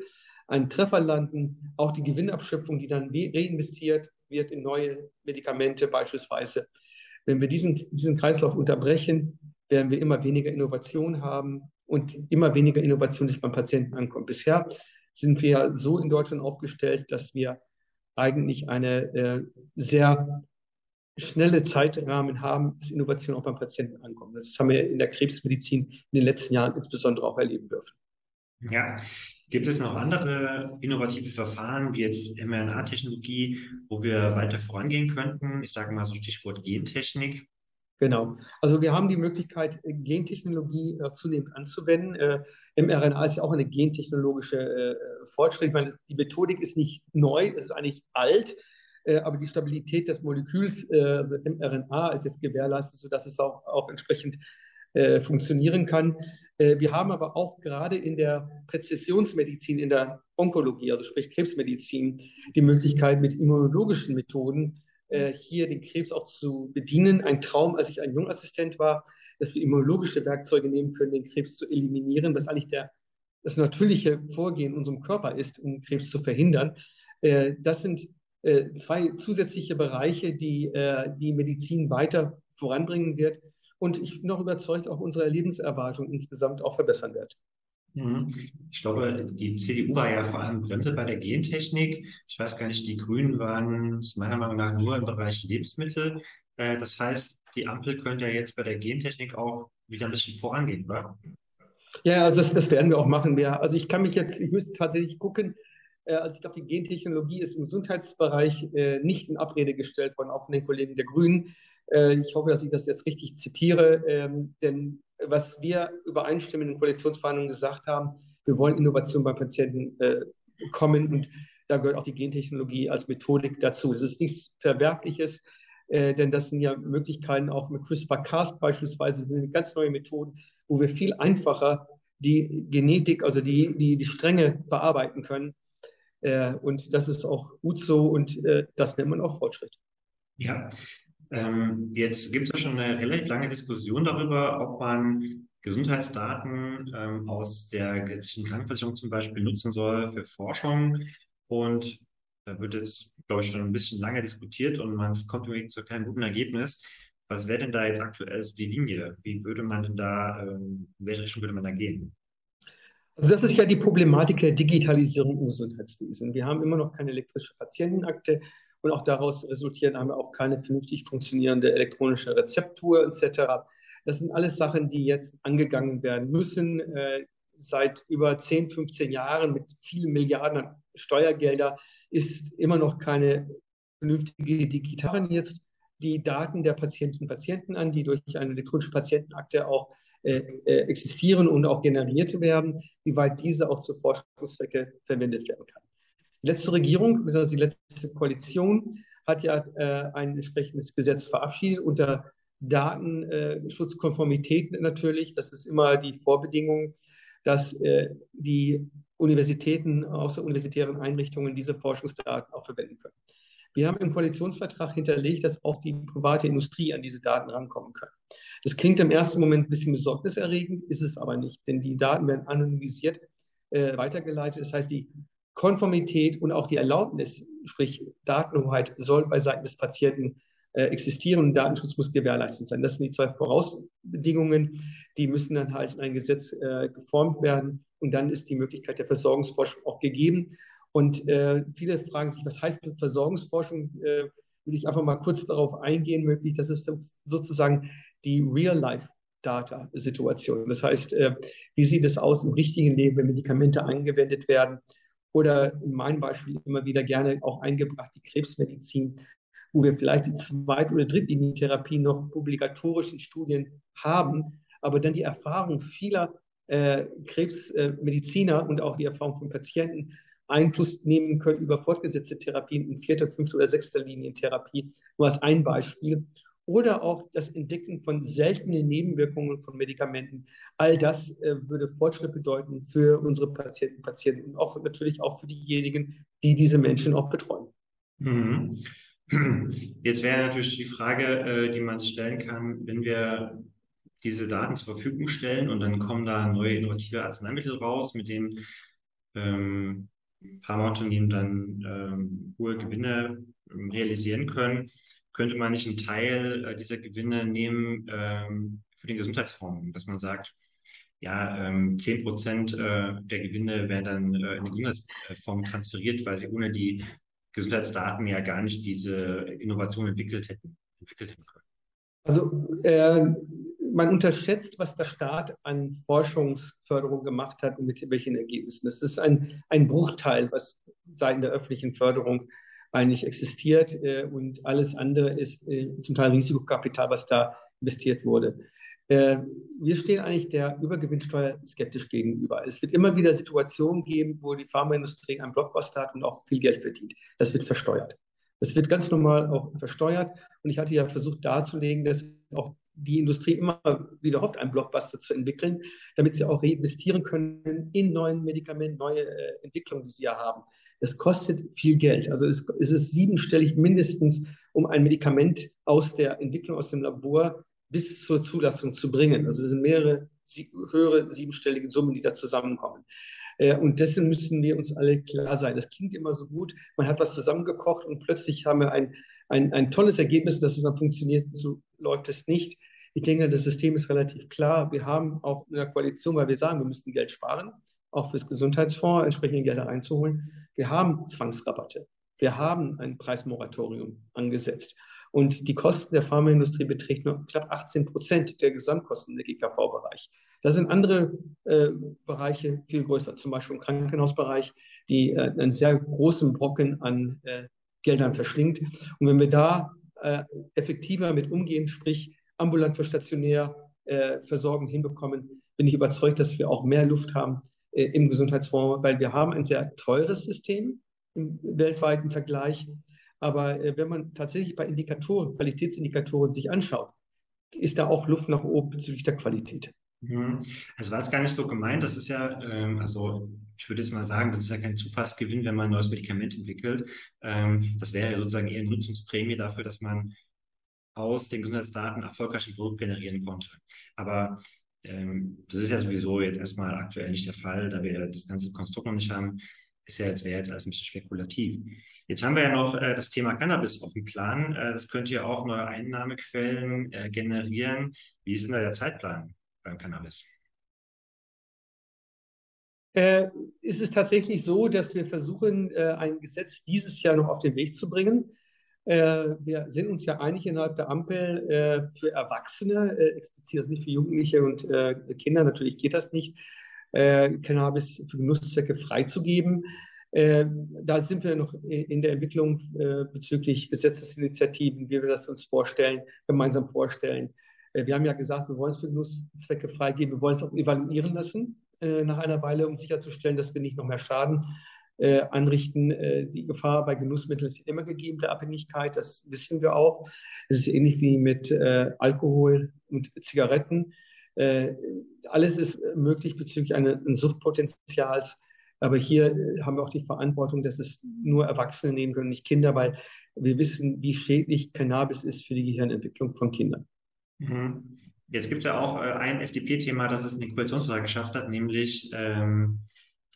Speaker 3: einen Treffer landen, auch die Gewinnabschöpfung, die dann reinvestiert wird in neue Medikamente beispielsweise. Wenn wir diesen, diesen Kreislauf unterbrechen, werden wir immer weniger Innovation haben und immer weniger Innovation, die beim Patienten ankommt. Bisher sind wir so in Deutschland aufgestellt, dass wir eigentlich eine äh, sehr schnelle Zeitrahmen haben, dass Innovation auch beim Patienten ankommt. Das haben wir in der Krebsmedizin in den letzten Jahren insbesondere auch erleben dürfen.
Speaker 2: Ja, gibt es noch andere innovative Verfahren, wie jetzt mRNA-Technologie, wo wir weiter vorangehen könnten? Ich sage mal so Stichwort Gentechnik.
Speaker 3: Genau. Also wir haben die Möglichkeit, Gentechnologie äh, zunehmend anzuwenden. Äh, mRNA ist ja auch eine gentechnologische äh, Fortschritt. Ich meine, die Methodik ist nicht neu, es ist eigentlich alt, äh, aber die Stabilität des Moleküls, äh, also mRNA, ist jetzt gewährleistet, sodass es auch, auch entsprechend äh, funktionieren kann. Äh, wir haben aber auch gerade in der Präzisionsmedizin, in der Onkologie, also sprich Krebsmedizin, die Möglichkeit mit immunologischen Methoden äh, hier den Krebs auch zu bedienen. Ein Traum, als ich ein Jungassistent war, dass wir immunologische Werkzeuge nehmen können, den Krebs zu eliminieren, was eigentlich der, das natürliche Vorgehen in unserem Körper ist, um Krebs zu verhindern. Äh, das sind äh, zwei zusätzliche Bereiche, die die Medizin weiter voranbringen wird und ich bin noch überzeugt, auch unsere Lebenserwartung insgesamt auch verbessern wird.
Speaker 2: Mhm. Ich glaube, die CDU war ja vor allem Bremse bei der Gentechnik. Ich weiß gar nicht, die Grünen waren es meiner Meinung nach nur im Bereich Lebensmittel. Äh, das heißt, die Ampel könnte ja jetzt bei der Gentechnik auch wieder ein bisschen vorangehen, oder?
Speaker 3: Ja, also das, das werden wir auch machen. Wir, also ich kann mich jetzt, ich müsste tatsächlich gucken, äh, also ich glaube, die Gentechnologie ist im Gesundheitsbereich äh, nicht in Abrede gestellt worden, auch von den Kollegen der Grünen. Äh, ich hoffe, dass ich das jetzt richtig zitiere, ähm, denn was wir übereinstimmend in Koalitionsverhandlungen gesagt haben, Wir wollen Innovation beim Patienten äh, kommen und da gehört auch die Gentechnologie als Methodik dazu. Das ist nichts Verwerfliches, äh, denn das sind ja Möglichkeiten auch mit CRISPR-Cas beispielsweise, sind ganz neue Methoden, wo wir viel einfacher die Genetik, also die, die, die Stränge bearbeiten können. Und das ist auch gut so und das nennt man auch Fortschritt.
Speaker 2: Ja, ähm, jetzt gibt es ja schon eine relativ lange Diskussion darüber, ob man Gesundheitsdaten ähm, aus der gesetzlichen Krankenversicherung zum Beispiel nutzen soll für Forschung. Und da wird jetzt, glaube ich, schon ein bisschen lange diskutiert und man kommt irgendwie zu keinem guten Ergebnis. Was wäre denn da jetzt aktuell so die Linie? Wie würde man denn da, ähm, in welche Richtung würde man da gehen?
Speaker 3: Also das ist ja die Problematik der Digitalisierung im Gesundheitswesen. Wir haben immer noch keine elektrische Patientenakte und auch daraus resultieren haben wir auch keine vernünftig funktionierende elektronische Rezeptur etc. Das sind alles Sachen, die jetzt angegangen werden müssen. Äh, seit über 10, 15 Jahren mit vielen Milliarden an Steuergelder ist immer noch keine vernünftige Digitalen jetzt die Daten der Patientinnen und Patienten an, die durch eine elektronische Patientenakte auch äh, äh, existieren und auch generiert werden, wie weit diese auch zu Forschungszwecke verwendet werden kann. Die letzte Regierung, besonders die letzte Koalition, hat ja äh, ein entsprechendes Gesetz verabschiedet unter Datenschutzkonformität natürlich, das ist immer die Vorbedingung, dass äh, die Universitäten, außeruniversitären Einrichtungen diese Forschungsdaten auch verwenden können. Wir haben im Koalitionsvertrag hinterlegt, dass auch die private Industrie an diese Daten rankommen kann. Das klingt im ersten Moment ein bisschen besorgniserregend, ist es aber nicht, denn die Daten werden anonymisiert äh, weitergeleitet. Das heißt, die Konformität und auch die Erlaubnis, sprich Datenhoheit, soll bei Seiten des Patienten äh, existieren und Datenschutz muss gewährleistet sein. Das sind die zwei Vorausbedingungen, die müssen dann halt in ein Gesetz äh, geformt werden und dann ist die Möglichkeit der Versorgungsforschung auch gegeben. Und äh, viele fragen sich, was heißt Versorgungsforschung? Äh, will ich einfach mal kurz darauf eingehen, möglich. Das ist sozusagen die Real-Life-Data-Situation. Das heißt, äh, wie sieht es aus im richtigen Leben, wenn Medikamente angewendet werden? Oder in meinem Beispiel immer wieder gerne auch eingebracht die Krebsmedizin wo wir vielleicht die Zweit- oder Drittlinientherapie noch publikatorisch in Studien haben, aber dann die Erfahrung vieler äh, Krebsmediziner äh, und auch die Erfahrung von Patienten Einfluss nehmen können über fortgesetzte Therapien in vierter, fünfter oder sechster Linientherapie, nur als ein Beispiel. Oder auch das Entdecken von seltenen Nebenwirkungen von Medikamenten. All das äh, würde Fortschritt bedeuten für unsere Patienten, Patienten und auch natürlich auch für diejenigen, die diese Menschen auch betreuen.
Speaker 2: Mhm. Jetzt wäre natürlich die Frage, äh, die man sich stellen kann, wenn wir diese Daten zur Verfügung stellen und dann kommen da neue innovative Arzneimittel raus, mit denen ähm, Pharmaunternehmen dann ähm, hohe Gewinne ähm, realisieren können, könnte man nicht einen Teil äh, dieser Gewinne nehmen ähm, für den Gesundheitsfonds, dass man sagt, ja, ähm, 10 Prozent äh, der Gewinne werden dann äh, in den Gesundheitsfonds transferiert, weil sie ohne die Gesundheitsdaten ja gar nicht diese Innovation entwickelt hätten, entwickelt hätten können.
Speaker 3: Also äh, man unterschätzt, was der Staat an Forschungsförderung gemacht hat und mit welchen Ergebnissen. Das ist ein, ein Bruchteil, was seitens der öffentlichen Förderung eigentlich existiert äh, und alles andere ist äh, zum Teil Risikokapital, was da investiert wurde. Äh, wir stehen eigentlich der Übergewinnsteuer skeptisch gegenüber. Es wird immer wieder Situationen geben, wo die Pharmaindustrie einen Blockbuster hat und auch viel Geld verdient. Das wird versteuert. Das wird ganz normal auch versteuert. Und ich hatte ja versucht darzulegen, dass auch die Industrie immer wieder hofft, einen Blockbuster zu entwickeln, damit sie auch reinvestieren können in neuen Medikamenten, neue äh, Entwicklungen, die sie ja haben. Das kostet viel Geld. Also es, es ist siebenstellig mindestens, um ein Medikament aus der Entwicklung aus dem Labor bis zur Zulassung zu bringen. Also es sind mehrere höhere siebenstellige Summen, die da zusammenkommen. Äh, und dessen müssen wir uns alle klar sein. Das klingt immer so gut. Man hat was zusammengekocht und plötzlich haben wir ein, ein, ein tolles Ergebnis, dass es dann funktioniert. So läuft es nicht. Ich denke, das System ist relativ klar. Wir haben auch in der Koalition, weil wir sagen, wir müssen Geld sparen, auch fürs Gesundheitsfonds entsprechende Gelder reinzuholen. Wir haben Zwangsrabatte. Wir haben ein Preismoratorium angesetzt. Und die Kosten der Pharmaindustrie beträgt nur knapp 18 Prozent der Gesamtkosten im GKV-Bereich. Da sind andere äh, Bereiche viel größer, zum Beispiel im Krankenhausbereich, die äh, einen sehr großen Brocken an äh, Geldern verschlingt. Und wenn wir da äh, effektiver mit umgehen, sprich ambulant für stationär äh, versorgen hinbekommen, bin ich überzeugt, dass wir auch mehr Luft haben, äh, im Gesundheitsfonds, weil wir haben ein sehr teures System im weltweiten Vergleich. Aber äh, wenn man tatsächlich bei Indikatoren, Qualitätsindikatoren sich anschaut, ist da auch Luft nach oben bezüglich der Qualität.
Speaker 2: Mhm. Also war es gar nicht so gemeint. Das ist ja, ähm, also ich würde jetzt mal sagen, das ist ja kein Zufallsgewinn, wenn man ein neues Medikament entwickelt. Ähm, das wäre ja sozusagen eher eine Nutzungsprämie dafür, dass man aus den Gesundheitsdaten erfolgreich ein Produkt generieren konnte. Aber ähm, das ist ja sowieso jetzt erstmal aktuell nicht der Fall, da wir das ganze Konstrukt noch nicht haben. Ist ja jetzt, wäre jetzt alles ein bisschen spekulativ. Jetzt haben wir ja noch äh, das Thema Cannabis auf dem Plan. Äh, das könnte ja auch neue Einnahmequellen äh, generieren. Wie ist denn da der Zeitplan beim Cannabis?
Speaker 3: Äh, ist es tatsächlich so, dass wir versuchen, äh, ein Gesetz dieses Jahr noch auf den Weg zu bringen. Äh, wir sind uns ja einig innerhalb der Ampel äh, für Erwachsene, äh, explizit also nicht für Jugendliche und Kinder, natürlich geht das nicht, Cannabis für Genusszwecke freizugeben. Da sind wir noch in der Entwicklung bezüglich Gesetzesinitiativen, wie wir das uns vorstellen, gemeinsam vorstellen. Wir haben ja gesagt, wir wollen es für Genusszwecke freigeben, wir wollen es auch evaluieren lassen nach einer Weile, um sicherzustellen, dass wir nicht noch mehr Schaden äh, anrichten. Äh, die Gefahr bei Genussmitteln ist immer gegeben, der Abhängigkeit, das wissen wir auch. Es ist ähnlich wie mit äh, Alkohol und Zigaretten. Äh, alles ist möglich bezüglich eines Suchtpotenzials. Aber hier äh, haben wir auch die Verantwortung, dass es nur Erwachsene nehmen können, nicht Kinder, weil wir wissen, wie schädlich Cannabis ist für die Gehirnentwicklung von Kindern.
Speaker 2: Mhm. Jetzt gibt es ja auch äh, ein FDP-Thema, das es in den Koalitionsvertrag geschafft hat, nämlich ähm,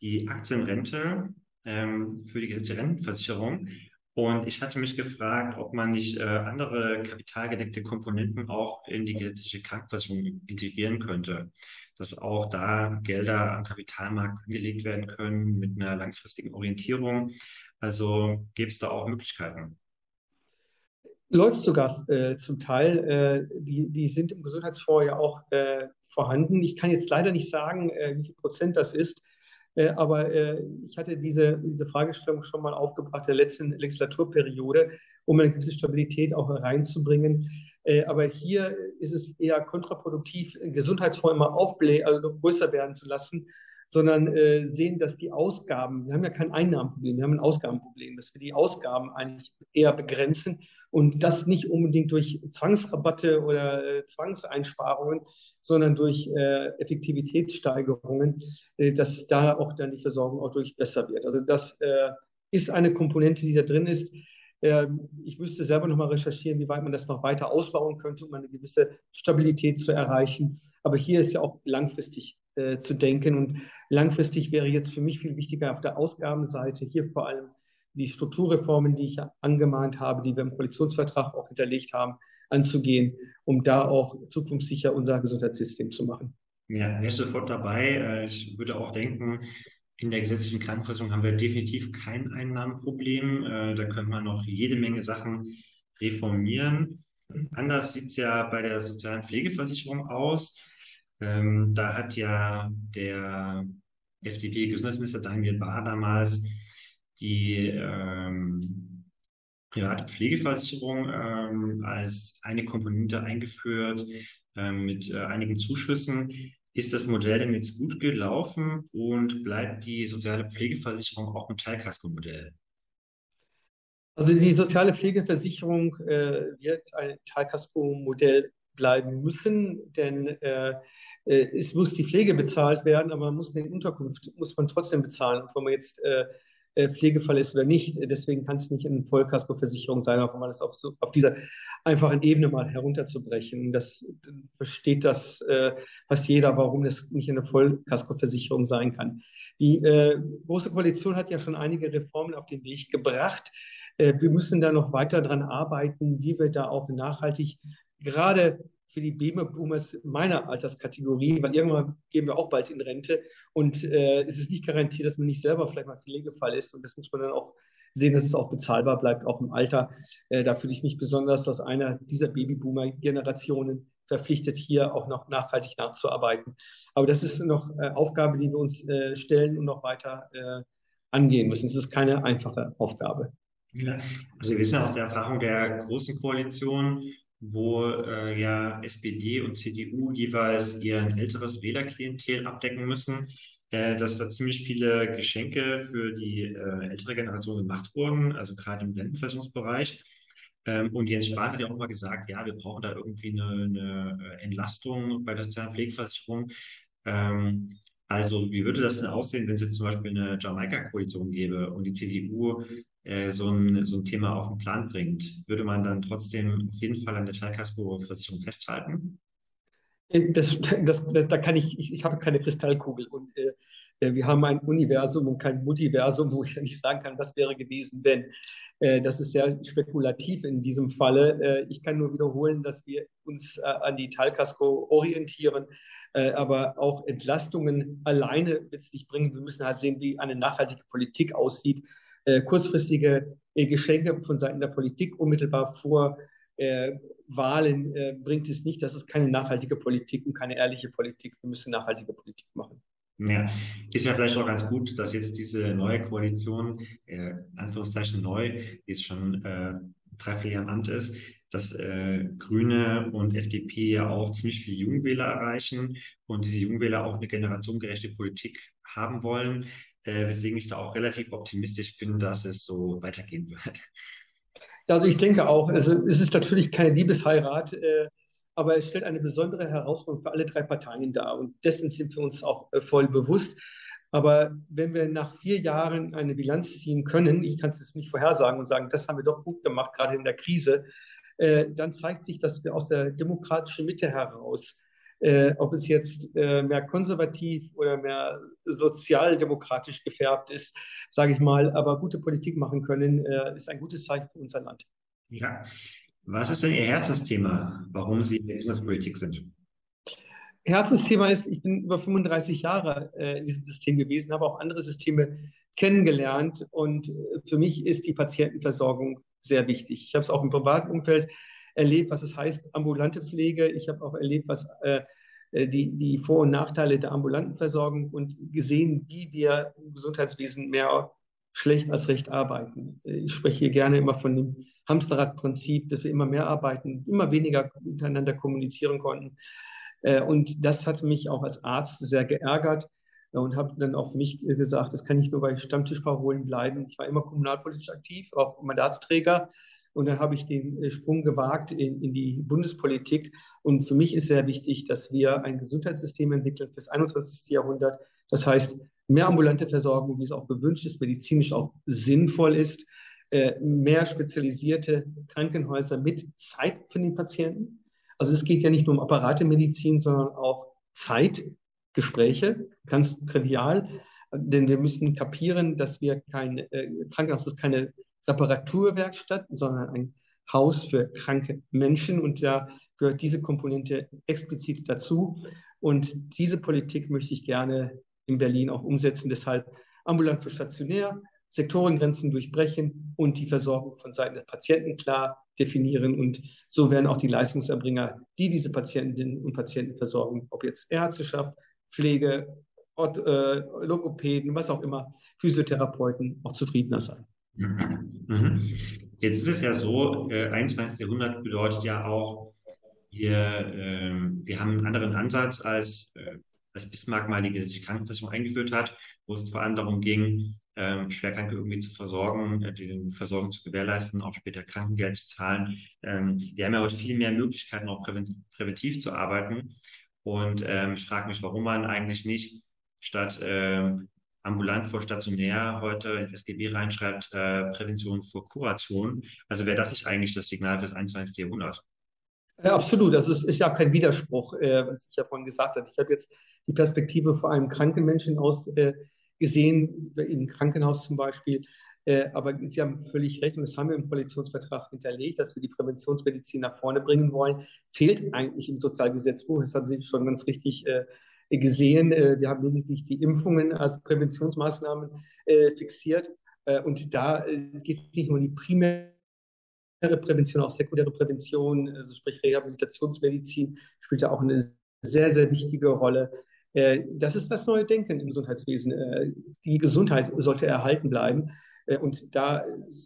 Speaker 2: die Aktienrente ähm, für die gesetzliche Rentenversicherung. Und ich hatte mich gefragt, ob man nicht äh, andere kapitalgedeckte Komponenten auch in die gesetzliche Krankenversicherung integrieren könnte, dass auch da Gelder am Kapitalmarkt angelegt werden können mit einer langfristigen Orientierung. Also gibt es da auch Möglichkeiten?
Speaker 3: Läuft sogar äh, zum Teil. Äh, die, die sind im Gesundheitsfonds ja auch äh, vorhanden. Ich kann jetzt leider nicht sagen, äh, wie viel Prozent das ist. Äh, aber äh, ich hatte diese, diese Fragestellung schon mal aufgebracht der letzten Legislaturperiode, um eine gewisse Stabilität auch reinzubringen. Aber hier ist es eher kontraproduktiv, Gesundheitsfonds immer aufblähen, also größer werden zu lassen, sondern äh, sehen, dass die Ausgaben, wir haben ja kein Einnahmenproblem, wir haben ein Ausgabenproblem, dass wir die Ausgaben eigentlich eher begrenzen und das nicht unbedingt durch Zwangsrabatte oder äh, Zwangseinsparungen, sondern durch äh, Effektivitätssteigerungen, äh, dass da auch dann die Versorgung auch durch besser wird. Also das äh, ist eine Komponente, die da drin ist. Ähm, ich müsste selber noch mal recherchieren, wie weit man das noch weiter ausbauen könnte, um eine gewisse Stabilität zu erreichen. Aber hier ist ja auch langfristig äh, zu denken. Und langfristig wäre jetzt für mich viel wichtiger auf der Ausgabenseite hier vor allem die Strukturreformen, die ich angemahnt habe, die wir im Koalitionsvertrag auch hinterlegt haben, anzugehen, um da auch zukunftssicher unser Gesundheitssystem zu machen.
Speaker 2: Ja, ist sofort dabei. Äh, ich würde auch denken, in der gesetzlichen Krankenversicherung haben wir definitiv kein Einnahmenproblem. Äh, da könnte man noch jede Menge Sachen reformieren. Anders sieht es ja bei der sozialen Pflegeversicherung aus. Ähm, da hat ja der FDP-Gesundheitsminister Daniel Bahr damals die ähm, private Pflegeversicherung ähm, als eine Komponente eingeführt ähm, mit äh, einigen Zuschüssen. Ist das Modell denn jetzt gut gelaufen und bleibt die soziale Pflegeversicherung auch ein Teilkasko-Modell?
Speaker 3: Also die soziale Pflegeversicherung äh, wird ein Teilkasko-Modell bleiben müssen, denn äh, äh, es muss die Pflege bezahlt werden, aber man muss den Unterkunft muss man trotzdem bezahlen, ob man jetzt äh, äh, Pflegefall ist oder nicht. Deswegen kann es nicht eine Vollkaskoversicherung sein, auch man das auf, so, auf dieser einfachen Ebene mal herunterzubrechen. Das versteht das äh, fast jeder, warum das nicht eine Vollkaskoversicherung sein kann. Die äh, Große Koalition hat ja schon einige Reformen auf den Weg gebracht. Äh, wir müssen da noch weiter daran arbeiten, wie wir da auch nachhaltig gerade für die Babyboomers meiner Alterskategorie, weil irgendwann gehen wir auch bald in Rente und äh, es ist nicht garantiert, dass man nicht selber vielleicht mal Pflegefall ist und das muss man dann auch sehen, dass es auch bezahlbar bleibt, auch im Alter. Äh, da fühle ich mich besonders als einer dieser Babyboomer-Generationen verpflichtet, hier auch noch nachhaltig nachzuarbeiten. Aber das ist noch äh, Aufgabe, die wir uns äh, stellen und noch weiter äh, angehen müssen. Es ist keine einfache Aufgabe.
Speaker 2: Ja, also wir wissen aus der Erfahrung der Großen Koalition, wo äh, ja SPD und CDU jeweils ihr älteres Wählerklientel abdecken müssen, äh, dass da ziemlich viele Geschenke für die äh, ältere Generation gemacht wurden, also gerade im Rentenversicherungsbereich. Ähm, und Jens Spahn hat ja auch mal gesagt, ja, wir brauchen da irgendwie eine, eine äh, Entlastung bei der sozialen Pflegeversicherung. Ähm, also wie würde das denn aussehen, wenn es jetzt zum Beispiel eine Jamaika-Koalition gäbe und die CDU äh, so, ein, so ein Thema auf den Plan bringt? Würde man dann trotzdem auf jeden Fall an der Teilkaskoversicherung festhalten?
Speaker 3: Das, das, das, da kann ich, ich, ich habe keine Kristallkugel und äh, äh, wir haben ein Universum und kein Multiversum, wo ich nicht sagen kann, was wäre gewesen, wenn. Äh, das ist sehr spekulativ in diesem Falle. Äh, ich kann nur wiederholen, dass wir uns äh, an die Teilkasko orientieren, äh, aber auch Entlastungen alleine wird es nicht bringen. Wir müssen halt sehen, wie eine nachhaltige Politik aussieht. Äh, kurzfristige Geschenke von Seiten der Politik unmittelbar vor äh, Wahlen äh, bringt es nicht. Das ist keine nachhaltige Politik und keine ehrliche Politik. Wir müssen nachhaltige Politik machen.
Speaker 2: Ja, ist ja vielleicht auch ganz gut, dass jetzt diese neue Koalition, äh, Anführungszeichen neu, jetzt schon äh, drei, vier Jahre im Amt ist, dass äh, Grüne und FDP ja auch ziemlich viele Jungwähler erreichen und diese Jungwähler auch eine generationengerechte Politik haben wollen, äh, weswegen ich da auch relativ optimistisch bin, dass es so weitergehen wird.
Speaker 3: Also ich denke auch, also es ist natürlich keine Liebesheirat, äh, aber es stellt eine besondere Herausforderung für alle drei Parteien dar und dessen sind wir uns auch äh, voll bewusst. Aber wenn wir nach vier Jahren eine Bilanz ziehen können, ich kann es jetzt nicht vorhersagen und sagen, das haben wir doch gut gemacht, gerade in der Krise, äh, dann zeigt sich, dass wir aus der demokratischen Mitte heraus äh, ob es jetzt äh, mehr konservativ oder mehr sozialdemokratisch gefärbt ist, sage ich mal, aber gute Politik machen können, äh, ist ein gutes Zeichen für unser Land.
Speaker 2: Ja. Was ist denn Ihr Herzensthema, warum Sie in der Businesspolitik sind?
Speaker 3: Herzensthema ist, ich bin über 35 Jahre äh, in diesem System gewesen, habe auch andere Systeme kennengelernt und äh, für mich ist die Patientenversorgung sehr wichtig. Ich habe es auch im privaten Umfeld erlebt, was es heißt, ambulante Pflege. Ich habe auch erlebt, was äh, äh, die, die Vor- und Nachteile der ambulanten Versorgung und gesehen, wie wir im Gesundheitswesen mehr schlecht als recht arbeiten. Äh, ich spreche hier gerne immer von dem Hamsterradprinzip, dass wir immer mehr arbeiten, immer weniger miteinander kommunizieren konnten. Äh, und das hat mich auch als Arzt sehr geärgert und habe dann auch für mich gesagt, das kann nicht nur bei Stammtischparolen bleiben. Ich war immer kommunalpolitisch aktiv, auch Mandatsträger und dann habe ich den äh, Sprung gewagt in, in, die Bundespolitik. Und für mich ist sehr wichtig, dass wir ein Gesundheitssystem entwickeln fürs 21. Jahrhundert. Das heißt, mehr ambulante Versorgung, wie es auch gewünscht ist, medizinisch auch sinnvoll ist, äh, mehr spezialisierte Krankenhäuser mit Zeit für den Patienten. Also es geht ja nicht nur um Apparatemedizin, sondern auch Zeit, Gespräche, ganz trivial. Denn wir müssen kapieren, dass wir kein äh, Krankenhaus ist keine Reparaturwerkstatt, sondern ein Haus für kranke Menschen. Und da gehört diese Komponente explizit dazu. Und diese Politik möchte ich gerne in Berlin auch umsetzen. Deshalb ambulant für stationär, Sektorengrenzen durchbrechen und die Versorgung von Seiten der Patienten klar definieren. Und so werden auch die Leistungserbringer, die diese Patientinnen und Patienten versorgen, ob jetzt Ärzteschaft, Pflege, äh, Logopäden, was auch immer, Physiotherapeuten, auch zufriedener sein.
Speaker 2: Mhm. Jetzt ist es ja so, äh, 21. Jahrhundert bedeutet ja auch, wir, äh, wir haben einen anderen Ansatz als, äh, als Bismarck mal die gesetzliche Krankenversicherung eingeführt hat, wo es vor allem darum ging, ähm, Schwerkranke irgendwie zu versorgen, äh, die Versorgung zu gewährleisten, auch später Krankengeld zu zahlen. Ähm, wir haben ja heute viel mehr Möglichkeiten, auch präventiv zu arbeiten. Und ähm, ich frage mich, warum man eigentlich nicht statt ähm, ambulant vor stationär heute ins SGB reinschreibt, äh, Prävention vor Kuration. Also wäre das nicht eigentlich das Signal für das 21. Jahrhundert?
Speaker 3: Ja, absolut. Das ist, ja kein Widerspruch, äh, was ich ja vorhin gesagt habe. Ich habe jetzt die Perspektive vor einem kranken Menschen aus äh, gesehen, im Krankenhaus zum Beispiel. Äh, aber Sie haben völlig recht, und das haben wir im Koalitionsvertrag hinterlegt, dass wir die Präventionsmedizin nach vorne bringen wollen. Fehlt eigentlich im Sozialgesetzbuch, das haben Sie schon ganz richtig äh, gesehen. Äh, wir haben lediglich die Impfungen als Präventionsmaßnahmen äh, fixiert. Äh, und da geht es nicht nur um die primäre Prävention, auch sekundäre Prävention, also sprich Rehabilitationsmedizin spielt da auch eine sehr, sehr wichtige Rolle. Das ist das neue Denken im Gesundheitswesen. Die Gesundheit sollte erhalten bleiben. Äh, und da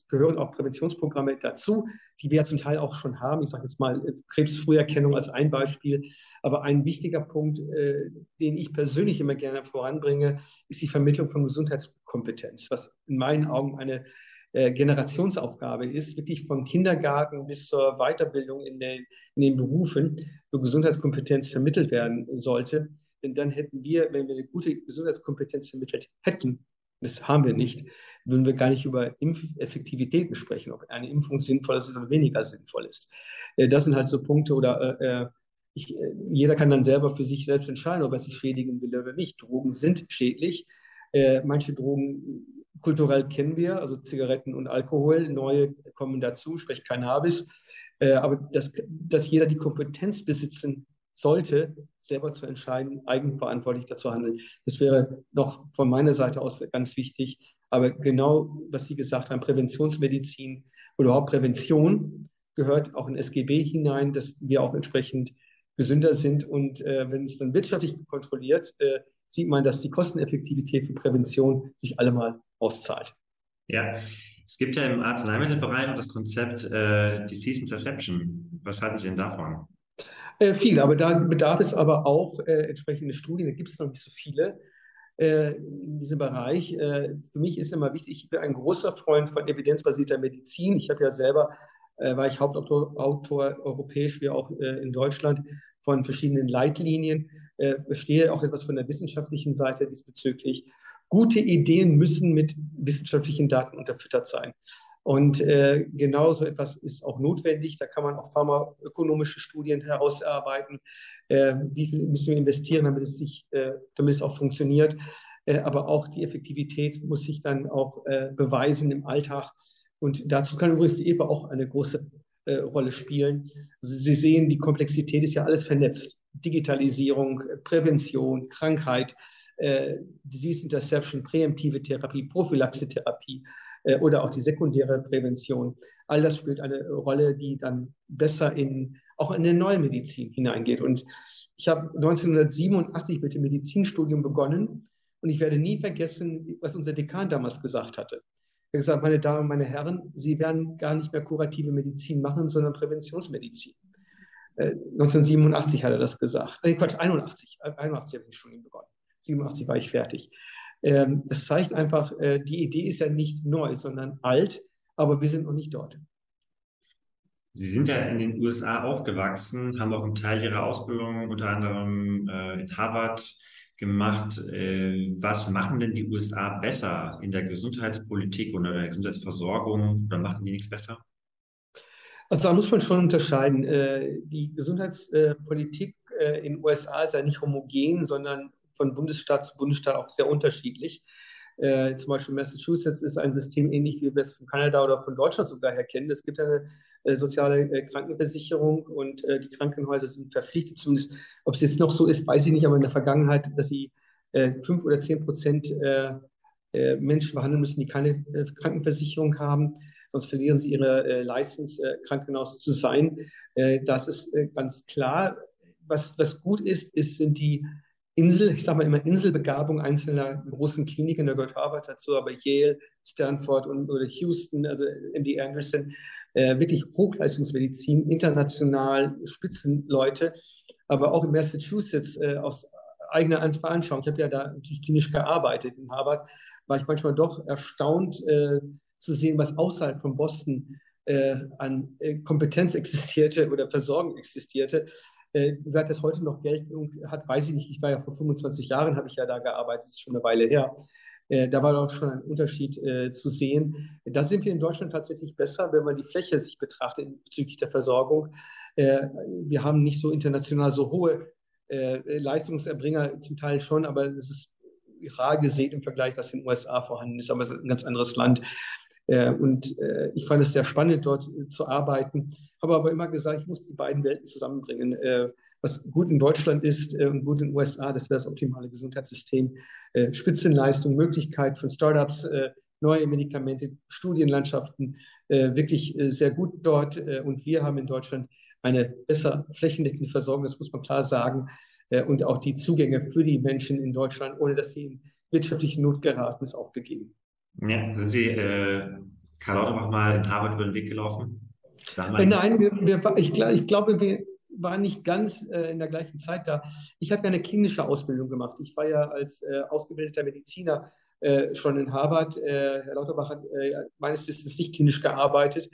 Speaker 3: gehören auch Präventionsprogramme dazu, die wir zum Teil auch schon haben. Ich sage jetzt mal äh, Krebsfrüherkennung als ein Beispiel. Aber ein wichtiger Punkt, äh, den ich persönlich immer gerne voranbringe, ist die Vermittlung von Gesundheitskompetenz, was in meinen Augen eine Generationsaufgabe ist, wirklich vom Kindergarten bis zur Weiterbildung in den, in den Berufen, wo Gesundheitskompetenz vermittelt werden sollte. Denn dann hätten wir, wenn wir eine gute Gesundheitskompetenz vermittelt hätten, das haben wir nicht, würden wir gar nicht über Impfeffektivitäten sprechen, ob eine Impfung sinnvoll ist oder weniger sinnvoll ist. Äh, das sind halt so Punkte oder äh, äh ich, äh, jeder kann dann selber für sich selbst entscheiden, ob er sich schädigen will oder nicht. Drogen sind schädlich. Äh, manche Drogen kulturell kennen wir, also Zigaretten und Alkohol. Neue kommen dazu, sprich Cannabis. Äh, aber dass, dass jeder die Kompetenz besitzen sollte, selber zu entscheiden, eigenverantwortlich dazu handeln. Das wäre noch von meiner Seite aus ganz wichtig. Aber genau, was Sie gesagt haben, Präventionsmedizin oder überhaupt Prävention gehört auch in SGB hinein, dass wir auch entsprechend gesünder sind. Und äh, wenn es dann wirtschaftlich kontrolliert, äh, sieht man, dass die Kosteneffektivität für Prävention sich allemal auszahlt.
Speaker 2: Ja, es gibt ja im Arzneimittelbereich das Konzept äh, Disease Interception. Was halten Sie denn davon?
Speaker 3: Äh, viel, aber da bedarf es aber auch äh, entsprechende Studien. Da gibt es noch nicht so viele äh, in diesem Bereich. Äh, für mich ist immer wichtig, ich bin ein großer Freund von evidenzbasierter Medizin. Ich habe ja selber, äh, war ich Hauptautor Autor, europäisch wie auch in Deutschland von verschiedenen Leitlinien, verstehe auch etwas von der wissenschaftlichen Seite diesbezüglich. Gute Ideen müssen mit wissenschaftlichen Daten unterfüttert sein. Und äh, genau so etwas ist auch notwendig. Da kann man auch pharmaökonomische Studien herausarbeiten. Äh, wie viel müssen wir investieren, damit es, sich, äh, damit es auch funktioniert. Äh, aber auch die Effektivität muss sich dann auch äh, beweisen im Alltag. Und dazu kann übrigens die EPA auch eine große äh, Rolle spielen. Sie sehen, die Komplexität ist ja alles vernetzt. Digitalisierung, Prävention, Krankheit, Disease Interception, präemptive Therapie, Prophylaxe-Therapie äh, oder auch die sekundäre Prävention. All das spielt eine Rolle, die dann besser in, auch in eine neue Medizin hineingeht. Und ich habe 1987 mit dem Medizinstudium begonnen und ich werde nie vergessen, was unser Dekan damals gesagt hatte. Er hat gesagt, meine Damen, meine Herren, Sie werden gar nicht mehr kurative Medizin machen, sondern Präventionsmedizin. 1987 äh, hat er das gesagt. Äh, Quatsch, 81. 81 habe ich das Studium begonnen. 87 war ich fertig. Ähm, das zeigt einfach, äh, die Idee ist ja nicht neu, sondern alt, aber wir sind noch nicht dort.
Speaker 2: Sie sind ja in den USA aufgewachsen, haben auch einen Teil Ihrer Ausbildung unter anderem äh, in Harvard gemacht. Äh, was machen denn die USA besser in der Gesundheitspolitik oder der Gesundheitsversorgung oder machen die nichts besser?
Speaker 3: Also da muss man schon unterscheiden. Äh, die Gesundheitspolitik äh, in den USA ist ja nicht homogen, sondern von Bundesstaat zu Bundesstaat auch sehr unterschiedlich. Äh, zum Beispiel Massachusetts ist ein System ähnlich wie wir es von Kanada oder von Deutschland sogar her kennen. Es gibt eine äh, soziale äh, Krankenversicherung und äh, die Krankenhäuser sind verpflichtet, zumindest ob es jetzt noch so ist, weiß ich nicht, aber in der Vergangenheit, dass sie fünf oder zehn Prozent Menschen behandeln müssen, die keine Krankenversicherung haben. Sonst verlieren sie ihre License, Krankenhaus zu sein. das ist ganz klar. Was, was gut ist, ist, sind die Insel, ich sage mal immer Inselbegabung einzelner großen Kliniken, da gehört Harvard dazu, aber Yale, Stanford und, oder Houston, also MD Anderson, äh, wirklich Hochleistungsmedizin, international Spitzenleute, aber auch in Massachusetts äh, aus eigener Veranschauung. Ich habe ja da natürlich klinisch gearbeitet in Harvard, war ich manchmal doch erstaunt äh, zu sehen, was außerhalb von Boston äh, an äh, Kompetenz existierte oder Versorgung existierte. Äh, wer das heute noch Geltung hat, weiß ich nicht. Ich war ja vor 25 Jahren, habe ich ja da gearbeitet, das ist schon eine Weile her. Äh, da war doch schon ein Unterschied äh, zu sehen. Da sind wir in Deutschland tatsächlich besser, wenn man die Fläche sich betrachtet bezüglich der Versorgung. Äh, wir haben nicht so international so hohe äh, Leistungserbringer, zum Teil schon, aber es ist rar gesehen im Vergleich, was in den USA vorhanden ist, aber es ist ein ganz anderes Land. Äh, und äh, ich fand es sehr spannend, dort äh, zu arbeiten. Habe aber immer gesagt, ich muss die beiden Welten zusammenbringen. was gut in Deutschland ist und gut in den USA, das wäre das optimale Gesundheitssystem. Spitzenleistung, Möglichkeit von Startups, neue Medikamente, Studienlandschaften, wirklich sehr gut dort. und wir haben in Deutschland eine besser flächendeckende Versorgung, das muss man klar sagen. und auch die Zugänge für die Menschen in Deutschland, ohne dass sie in wirtschaftliche Not geraten, ist auch gegeben.
Speaker 2: Ja, sind Sie äh, Karl Lauterbach mal in Harvard über den Weg gelaufen?
Speaker 3: Äh, nein, wir, wir, ich, ich, glaube, wir waren nicht ganz äh, in der gleichen Zeit da. Ich habe ja eine klinische Ausbildung gemacht. Ich war ja als äh, ausgebildeter Mediziner äh, schon in Harvard. Äh, Herr Lauterbach hat meines Wissens nicht klinisch gearbeitet.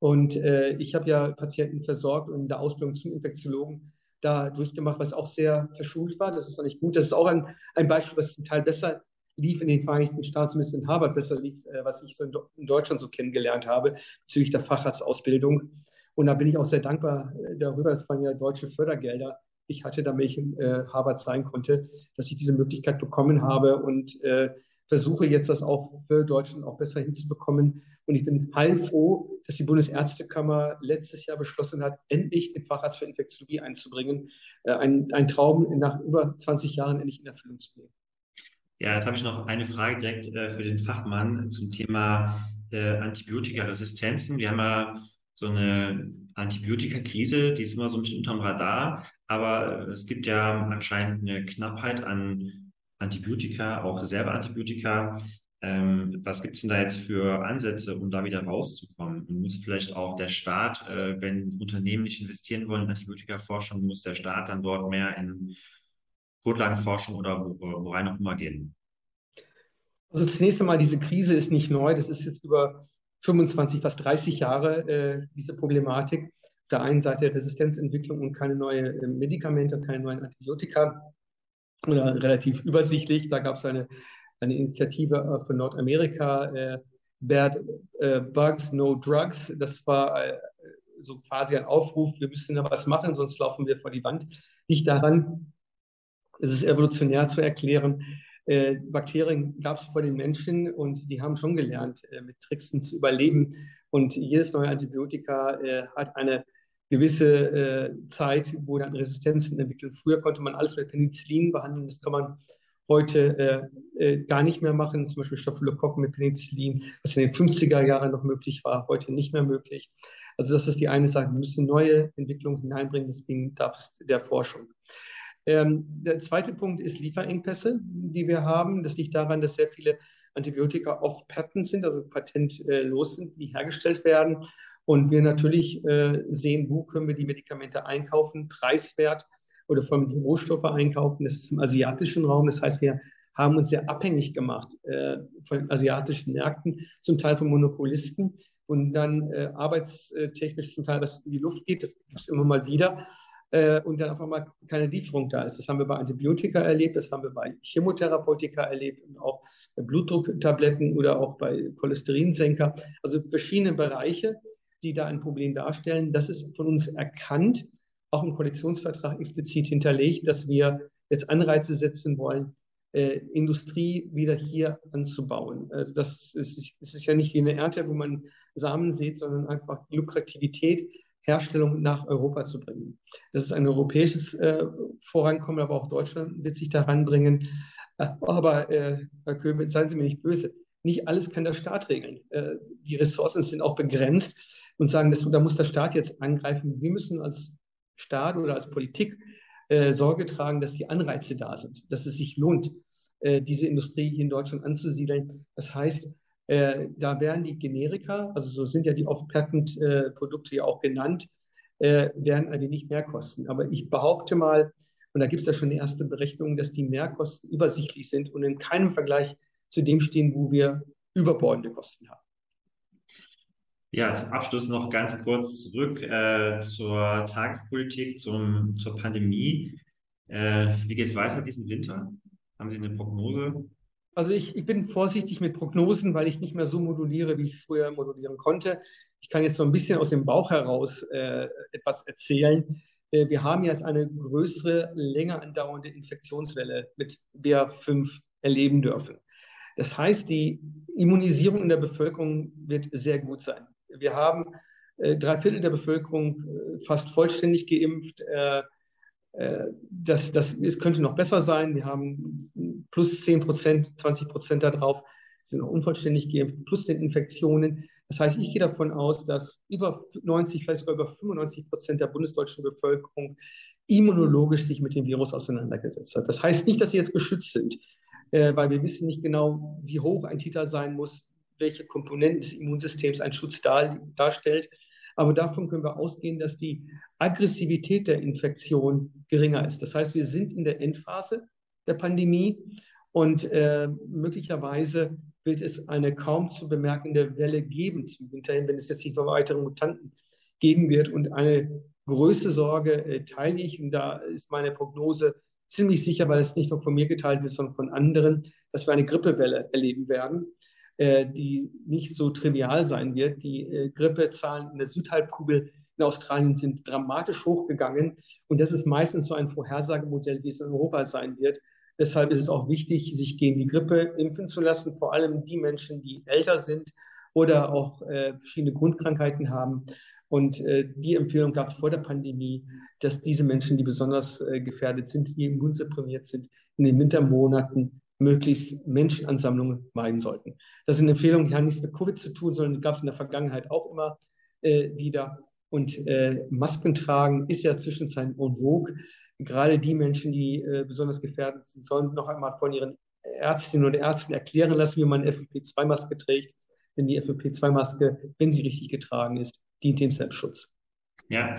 Speaker 3: Und ich habe ja Patienten versorgt und in der Ausbildung zum Infektiologen da durchgemacht, was auch sehr verschult war. Das ist noch nicht gut. Das ist auch ein, ein Beispiel, was zum Teil besser lief in den Vereinigten Staaten, zumindest in Harvard besser lief, äh, was ich so in, Deutschland so kennengelernt habe, bezüglich der Facharztausbildung. Und da bin ich auch sehr dankbar äh, darüber. Es waren ja deutsche Fördergelder. Ich hatte, damit ich in äh, Harvard sein konnte, dass ich diese Möglichkeit bekommen habe und versuche jetzt das auch für Deutschland auch besser hinzubekommen. Und ich bin heilfroh, dass die Bundesärztekammer letztes Jahr beschlossen hat, endlich den Facharzt für Infektiologie einzubringen. Ein, ein Traum nach über 20 Jahren endlich in Erfüllung zu gehen.
Speaker 2: Ja, jetzt habe ich noch eine Frage direkt äh, für den Fachmann zum Thema äh, Antibiotikaresistenzen. Wir haben ja so eine Antibiotikakrise, die ist immer so ein bisschen unterm Radar, aber es gibt ja anscheinend eine Knappheit an Antibiotika, auch Reserveantibiotika. Ähm, was gibt es denn da jetzt für Ansätze, um da wieder rauszukommen? Und muss vielleicht auch der Staat, äh, wenn Unternehmen nicht investieren wollen in Antibiotikaforschung, muss der Staat dann dort mehr in Grundlagenforschung oder worein auch immer gehen?
Speaker 3: Also zunächst einmal, diese Krise ist nicht neu. Das ist jetzt über 25, fast 30 Jahre äh, diese Problematik. Auf der einen Seite Resistenzentwicklung und keine neuen äh, Medikamente, keine neuen Antibiotika. Oder relativ übersichtlich. Da gab es eine, eine Initiative äh, von Nordamerika, äh, Bad äh, Bugs, No Drugs. Das war äh, so quasi ein Aufruf, wir müssen da was machen, sonst laufen wir vor die Wand. Nicht daran, es ist evolutionär zu erklären. Äh, Bakterien gab es vor den Menschen und die haben schon gelernt, äh, mit Tricksen zu überleben. Und jedes neue Antibiotika äh, hat eine gewisse äh, Zeit, wo dann Resistenzen entwickeln. Früher konnte man alles mit Penicillin behandeln, das kann man heute äh, äh, gar nicht mehr machen, zum Beispiel Staphylokokken mit Penicillin, was in den 50er Jahren noch möglich war, heute nicht mehr möglich. Also das ist die eine Sache. Wir müssen neue Entwicklungen hineinbringen, deswegen darf es der Forschung. Ähm, der zweite Punkt ist Lieferengpässe, die wir haben. Das liegt daran, dass sehr viele Antibiotika off-patent sind, also patentlos sind, die hergestellt werden. Und wir natürlich äh, sehen, wo können wir die Medikamente einkaufen, preiswert oder vor allem die Rohstoffe einkaufen. Das ist im asiatischen Raum. Das heißt, wir haben uns sehr abhängig gemacht äh, von asiatischen Märkten, zum Teil von Monopolisten und dann äh, arbeitstechnisch zum Teil was in die Luft geht. Das gibt es immer mal wieder äh, und dann einfach mal keine Lieferung da ist. Das haben wir bei Antibiotika erlebt, das haben wir bei Chemotherapeutika erlebt und auch bei Blutdrucktabletten oder auch bei Cholesterinsenker. Also verschiedene Bereiche, die da ein Problem darstellen. Das ist von uns erkannt, auch im Koalitionsvertrag explizit hinterlegt, dass wir jetzt Anreize setzen wollen, äh, Industrie wieder hier anzubauen. Also das ist, das ist ja nicht wie eine Ernte, wo man Samen sieht, sondern einfach Lukrativität Herstellung nach Europa zu bringen. Das ist ein europäisches äh, Vorankommen, aber auch Deutschland wird sich daran bringen. Äh, aber, äh, Herr Köbel, seien Sie mir nicht böse, nicht alles kann der Staat regeln. Äh, die Ressourcen sind auch begrenzt und sagen, dass, da muss der Staat jetzt angreifen. Wir müssen als Staat oder als Politik äh, Sorge tragen, dass die Anreize da sind, dass es sich lohnt, äh, diese Industrie hier in Deutschland anzusiedeln. Das heißt, äh, da werden die Generika, also so sind ja die Off-Patent-Produkte ja auch genannt, äh, werden ein wenig mehr kosten. Aber ich behaupte mal, und da gibt es ja schon erste Berechnung, dass die Mehrkosten übersichtlich sind und in keinem Vergleich zu dem stehen, wo wir überbordende Kosten haben.
Speaker 2: Ja, zum Abschluss noch ganz kurz zurück äh, zur Tagespolitik, zum, zur Pandemie. Äh, wie geht es weiter diesen Winter? Haben Sie eine Prognose?
Speaker 3: Also ich, ich, bin vorsichtig mit Prognosen, weil ich nicht mehr so moduliere, wie ich früher modulieren konnte. Ich kann jetzt so ein bisschen aus dem Bauch heraus äh, etwas erzählen. Äh, wir haben jetzt eine größere, länger andauernde Infektionswelle mit BA5 erleben dürfen. Das heißt, die Immunisierung in der Bevölkerung wird sehr gut sein. Wir haben äh, drei Viertel der Bevölkerung äh, fast vollständig geimpft. Äh, das, das, es könnte noch besser sein. Wir haben plus 10 Prozent, 20 Prozent darauf sind noch unvollständig geimpft, plus den Infektionen. Das heißt, ich gehe davon aus, dass über 90, vielleicht sogar über 95 Prozent der bundesdeutschen Bevölkerung immunologisch sich mit dem Virus auseinandergesetzt hat. Das heißt nicht, dass sie jetzt geschützt sind. äh, weil wir wissen nicht genau, wie hoch ein Titer sein muss, welche Komponenten des Immunsystems ein Schutz dar, darstellt. Aber davon können wir ausgehen, dass die Aggressivität der Infektion geringer ist. Das heißt, wir sind in der Endphase der Pandemie und äh, möglicherweise wird es eine kaum zu bemerkende Welle geben zum Winter hin, wenn es jetzt nicht noch weitere Mutanten geben wird. Und eine größte Sorge äh, teile ich, und da ist meine Prognose ziemlich sicher, weil es nicht nur von mir geteilt wird, sondern von anderen, dass wir eine Grippewelle erleben werden, äh, die nicht so trivial sein wird. Die äh, Grippezahlen in der Südhalbkugel in Australien sind dramatisch hochgegangen. Und das ist meistens so ein Vorhersagemodell, wie es in Europa sein wird. Deshalb ist es auch wichtig, sich gegen die Grippe impfen zu lassen, vor allem die Menschen, die älter sind oder auch äh, verschiedene Grundkrankheiten haben. Und äh, die Empfehlung gab es vor der Pandemie, dass diese Menschen, die besonders äh, gefährdet sind, die immunsupprimiert sind, in den Wintermonaten möglichst Menschenansammlungen meiden sollten. Das sind Empfehlungen, die haben nichts mit Covid zu tun, sondern die gab es in der Vergangenheit auch immer äh, wieder. Und äh, Masken tragen ist ja zwischenzeitlich en vogue gerade die Menschen, die äh, besonders gefährdet sind, sollen noch einmal von ihren Ärztinnen und Ärzten erklären lassen, wie man eine FFP2-Maske trägt. Denn die FFP2-Maske, wenn sie richtig getragen ist, dient dem Selbstschutz.
Speaker 2: Ja,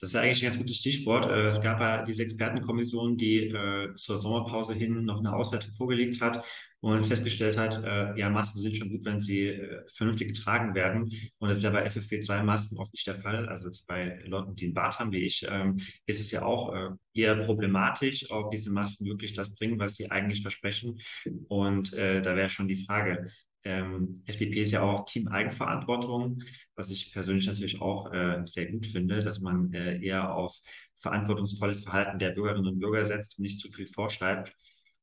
Speaker 2: das ist eigentlich ein ganz gutes Stichwort. Äh, es gab ja diese Expertenkommission, die äh, zur Sommerpause hin noch eine Auswertung vorgelegt hat und festgestellt hat, äh, ja, Masken sind schon gut, wenn sie vernünftig getragen werden. Und das ist ja bei FFP2-Masken oft nicht der Fall. Also bei Leuten, die einen Bart haben wie ich, ähm, ist es ja auch eher problematisch, ob diese Masken wirklich das bringen, was sie eigentlich versprechen. Und da wäre schon die Frage, ähm, FDP ist ja auch Team Eigenverantwortung, was ich persönlich natürlich auch äh, sehr gut finde, dass man äh, eher auf verantwortungsvolles Verhalten der Bürgerinnen und Bürger setzt und nicht zu viel vorschreibt.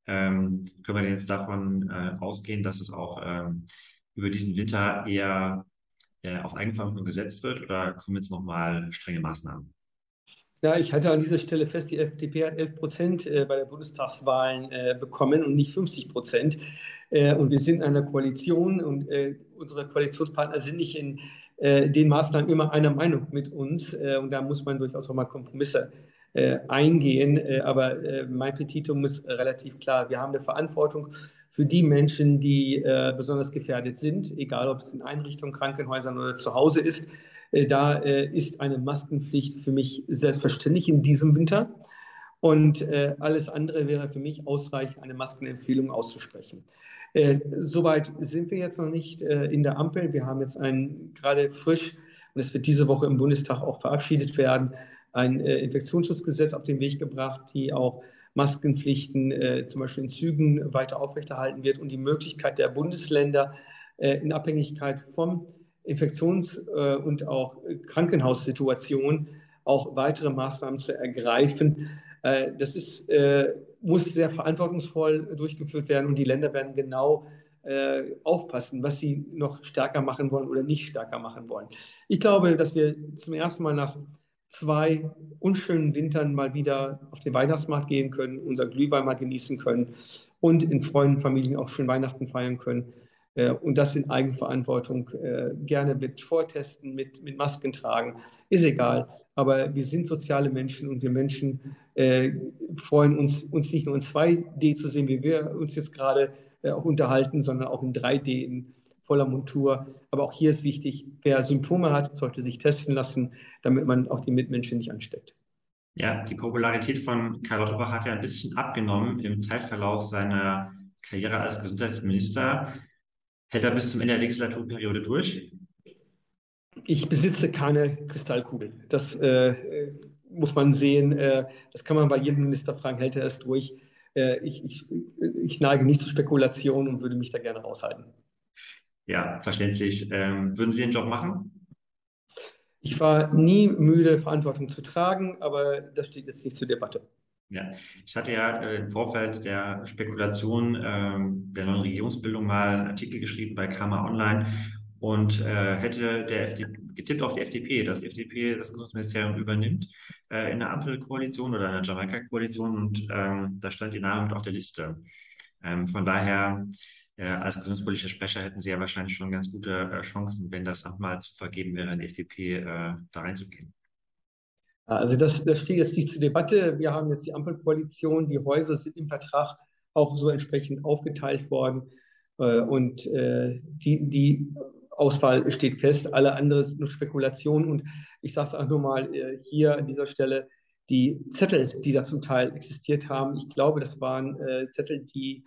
Speaker 2: Ähm, können wir denn jetzt davon äh, ausgehen, dass es auch ähm, über diesen Winter eher äh, auf Eigenverantwortung gesetzt wird oder kommen jetzt nochmal strenge Maßnahmen?
Speaker 3: Ja, ich halte an dieser Stelle fest, die FDP hat 11 Prozent äh, bei der Bundestagswahlen äh, bekommen und nicht 50 Prozent. Äh, und wir sind in einer Koalition und unsere Koalitionspartner sind nicht in den Maßnahmen immer einer Meinung mit uns. Und da muss man durchaus auch mal Kompromisse eingehen. Aber mein Petitum ist relativ klar. Wir haben eine Verantwortung für die Menschen, die besonders gefährdet sind, egal ob es in Einrichtungen, Krankenhäusern oder zu Hause ist. Äh, da äh, ist eine Maskenpflicht für mich selbstverständlich in diesem Winter. Und äh, alles andere wäre für mich ausreichend, eine Maskenempfehlung auszusprechen. Soweit sind wir jetzt noch nicht in der Ampel. Wir haben jetzt ein gerade frisch, und es wird diese Woche im Bundestag auch verabschiedet werden, ein Infektionsschutzgesetz auf den Weg gebracht, die auch Maskenpflichten äh, zum Beispiel in Zügen weiter aufrechterhalten wird und die Möglichkeit der Bundesländer äh, in Abhängigkeit vom Infektions- äh, und auch Krankenhaussituation auch weitere Maßnahmen zu ergreifen. Äh, das ist, äh, muss sehr verantwortungsvoll durchgeführt werden und die Länder werden genau aufpassen, was sie noch stärker machen wollen oder nicht stärker machen wollen. Ich glaube, dass wir zum ersten Mal nach zwei unschönen Wintern mal wieder auf den Weihnachtsmarkt gehen können, unser Glühwein mal genießen können und in Freunden, Familien auch schön Weihnachten feiern können. Äh, und das in Eigenverantwortung äh, gerne mit Vortesten, mit, mit Masken tragen, ist egal. Aber wir sind soziale Menschen und wir Menschen äh, freuen uns, uns nicht nur in 2D zu sehen, wie wir uns jetzt gerade auch unterhalten, sondern auch in 3D in voller Montur. Aber auch hier ist wichtig, wer Symptome hat, sollte sich testen lassen, damit man auch die Mitmenschen nicht ansteckt.
Speaker 2: Ja, die Popularität von Karl Lauterbach hat ja ein bisschen abgenommen im Zeitverlauf seiner Karriere als Gesundheitsminister. Hält er bis zum Ende der Legislaturperiode durch?
Speaker 3: Ich besitze keine Kristallkugel. Das äh, muss man sehen. Äh, das kann man bei jedem Minister fragen, hält er es durch? Äh, ich, ich, ich, neige nicht zu Spekulationen und würde mich da gerne raushalten.
Speaker 2: Ja, verständlich. Ähm, würden Sie den Job machen?
Speaker 3: Ich war nie müde, Verantwortung zu tragen, aber das steht jetzt nicht zur Debatte.
Speaker 2: Ja, ich hatte ja äh, im Vorfeld der Spekulation ähm, der neuen Regierungsbildung mal einen Artikel geschrieben bei Karma Online und äh, hätte der FDP, getippt auf die FDP, dass die FDP das Gesundheitsministerium übernimmt äh, in der Ampelkoalition oder in der Jamaika-Koalition und ähm, da stand die Name mit auf der Liste. Ähm, von daher, äh, als gesundheitspolitischer Sprecher hätten Sie ja wahrscheinlich schon ganz gute äh, Chancen, wenn das nochmal zu vergeben wäre, in die FDP äh, da reinzugehen.
Speaker 3: Also das, das steht jetzt nicht zur Debatte. Wir haben jetzt die Ampelkoalition, die Häuser sind im Vertrag auch so entsprechend aufgeteilt worden. Äh, und äh, die, die Auswahl steht fest. Alle andere sind nur Spekulationen. Und ich sage es auch nur mal äh, hier an dieser Stelle, die Zettel, die da zum Teil existiert haben, ich glaube, das waren Zettel, die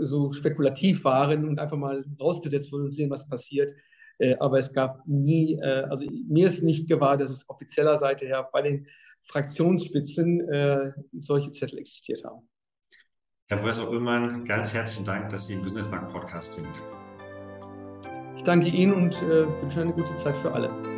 Speaker 3: so spekulativ waren und einfach mal rausgesetzt wurden und sehen, was passiert. Äh, aber es gab nie, äh, also mir ist nicht gewahr, dass es offizieller Seite her bei den Fraktionsspitzen äh, solche Zettel existiert haben.
Speaker 2: Herr Professor Ullmann, ganz herzlichen Dank, dass Sie im Businessmarkt Podcast sind.
Speaker 3: Ich danke Ihnen und wünsche eine gute Zeit für alle.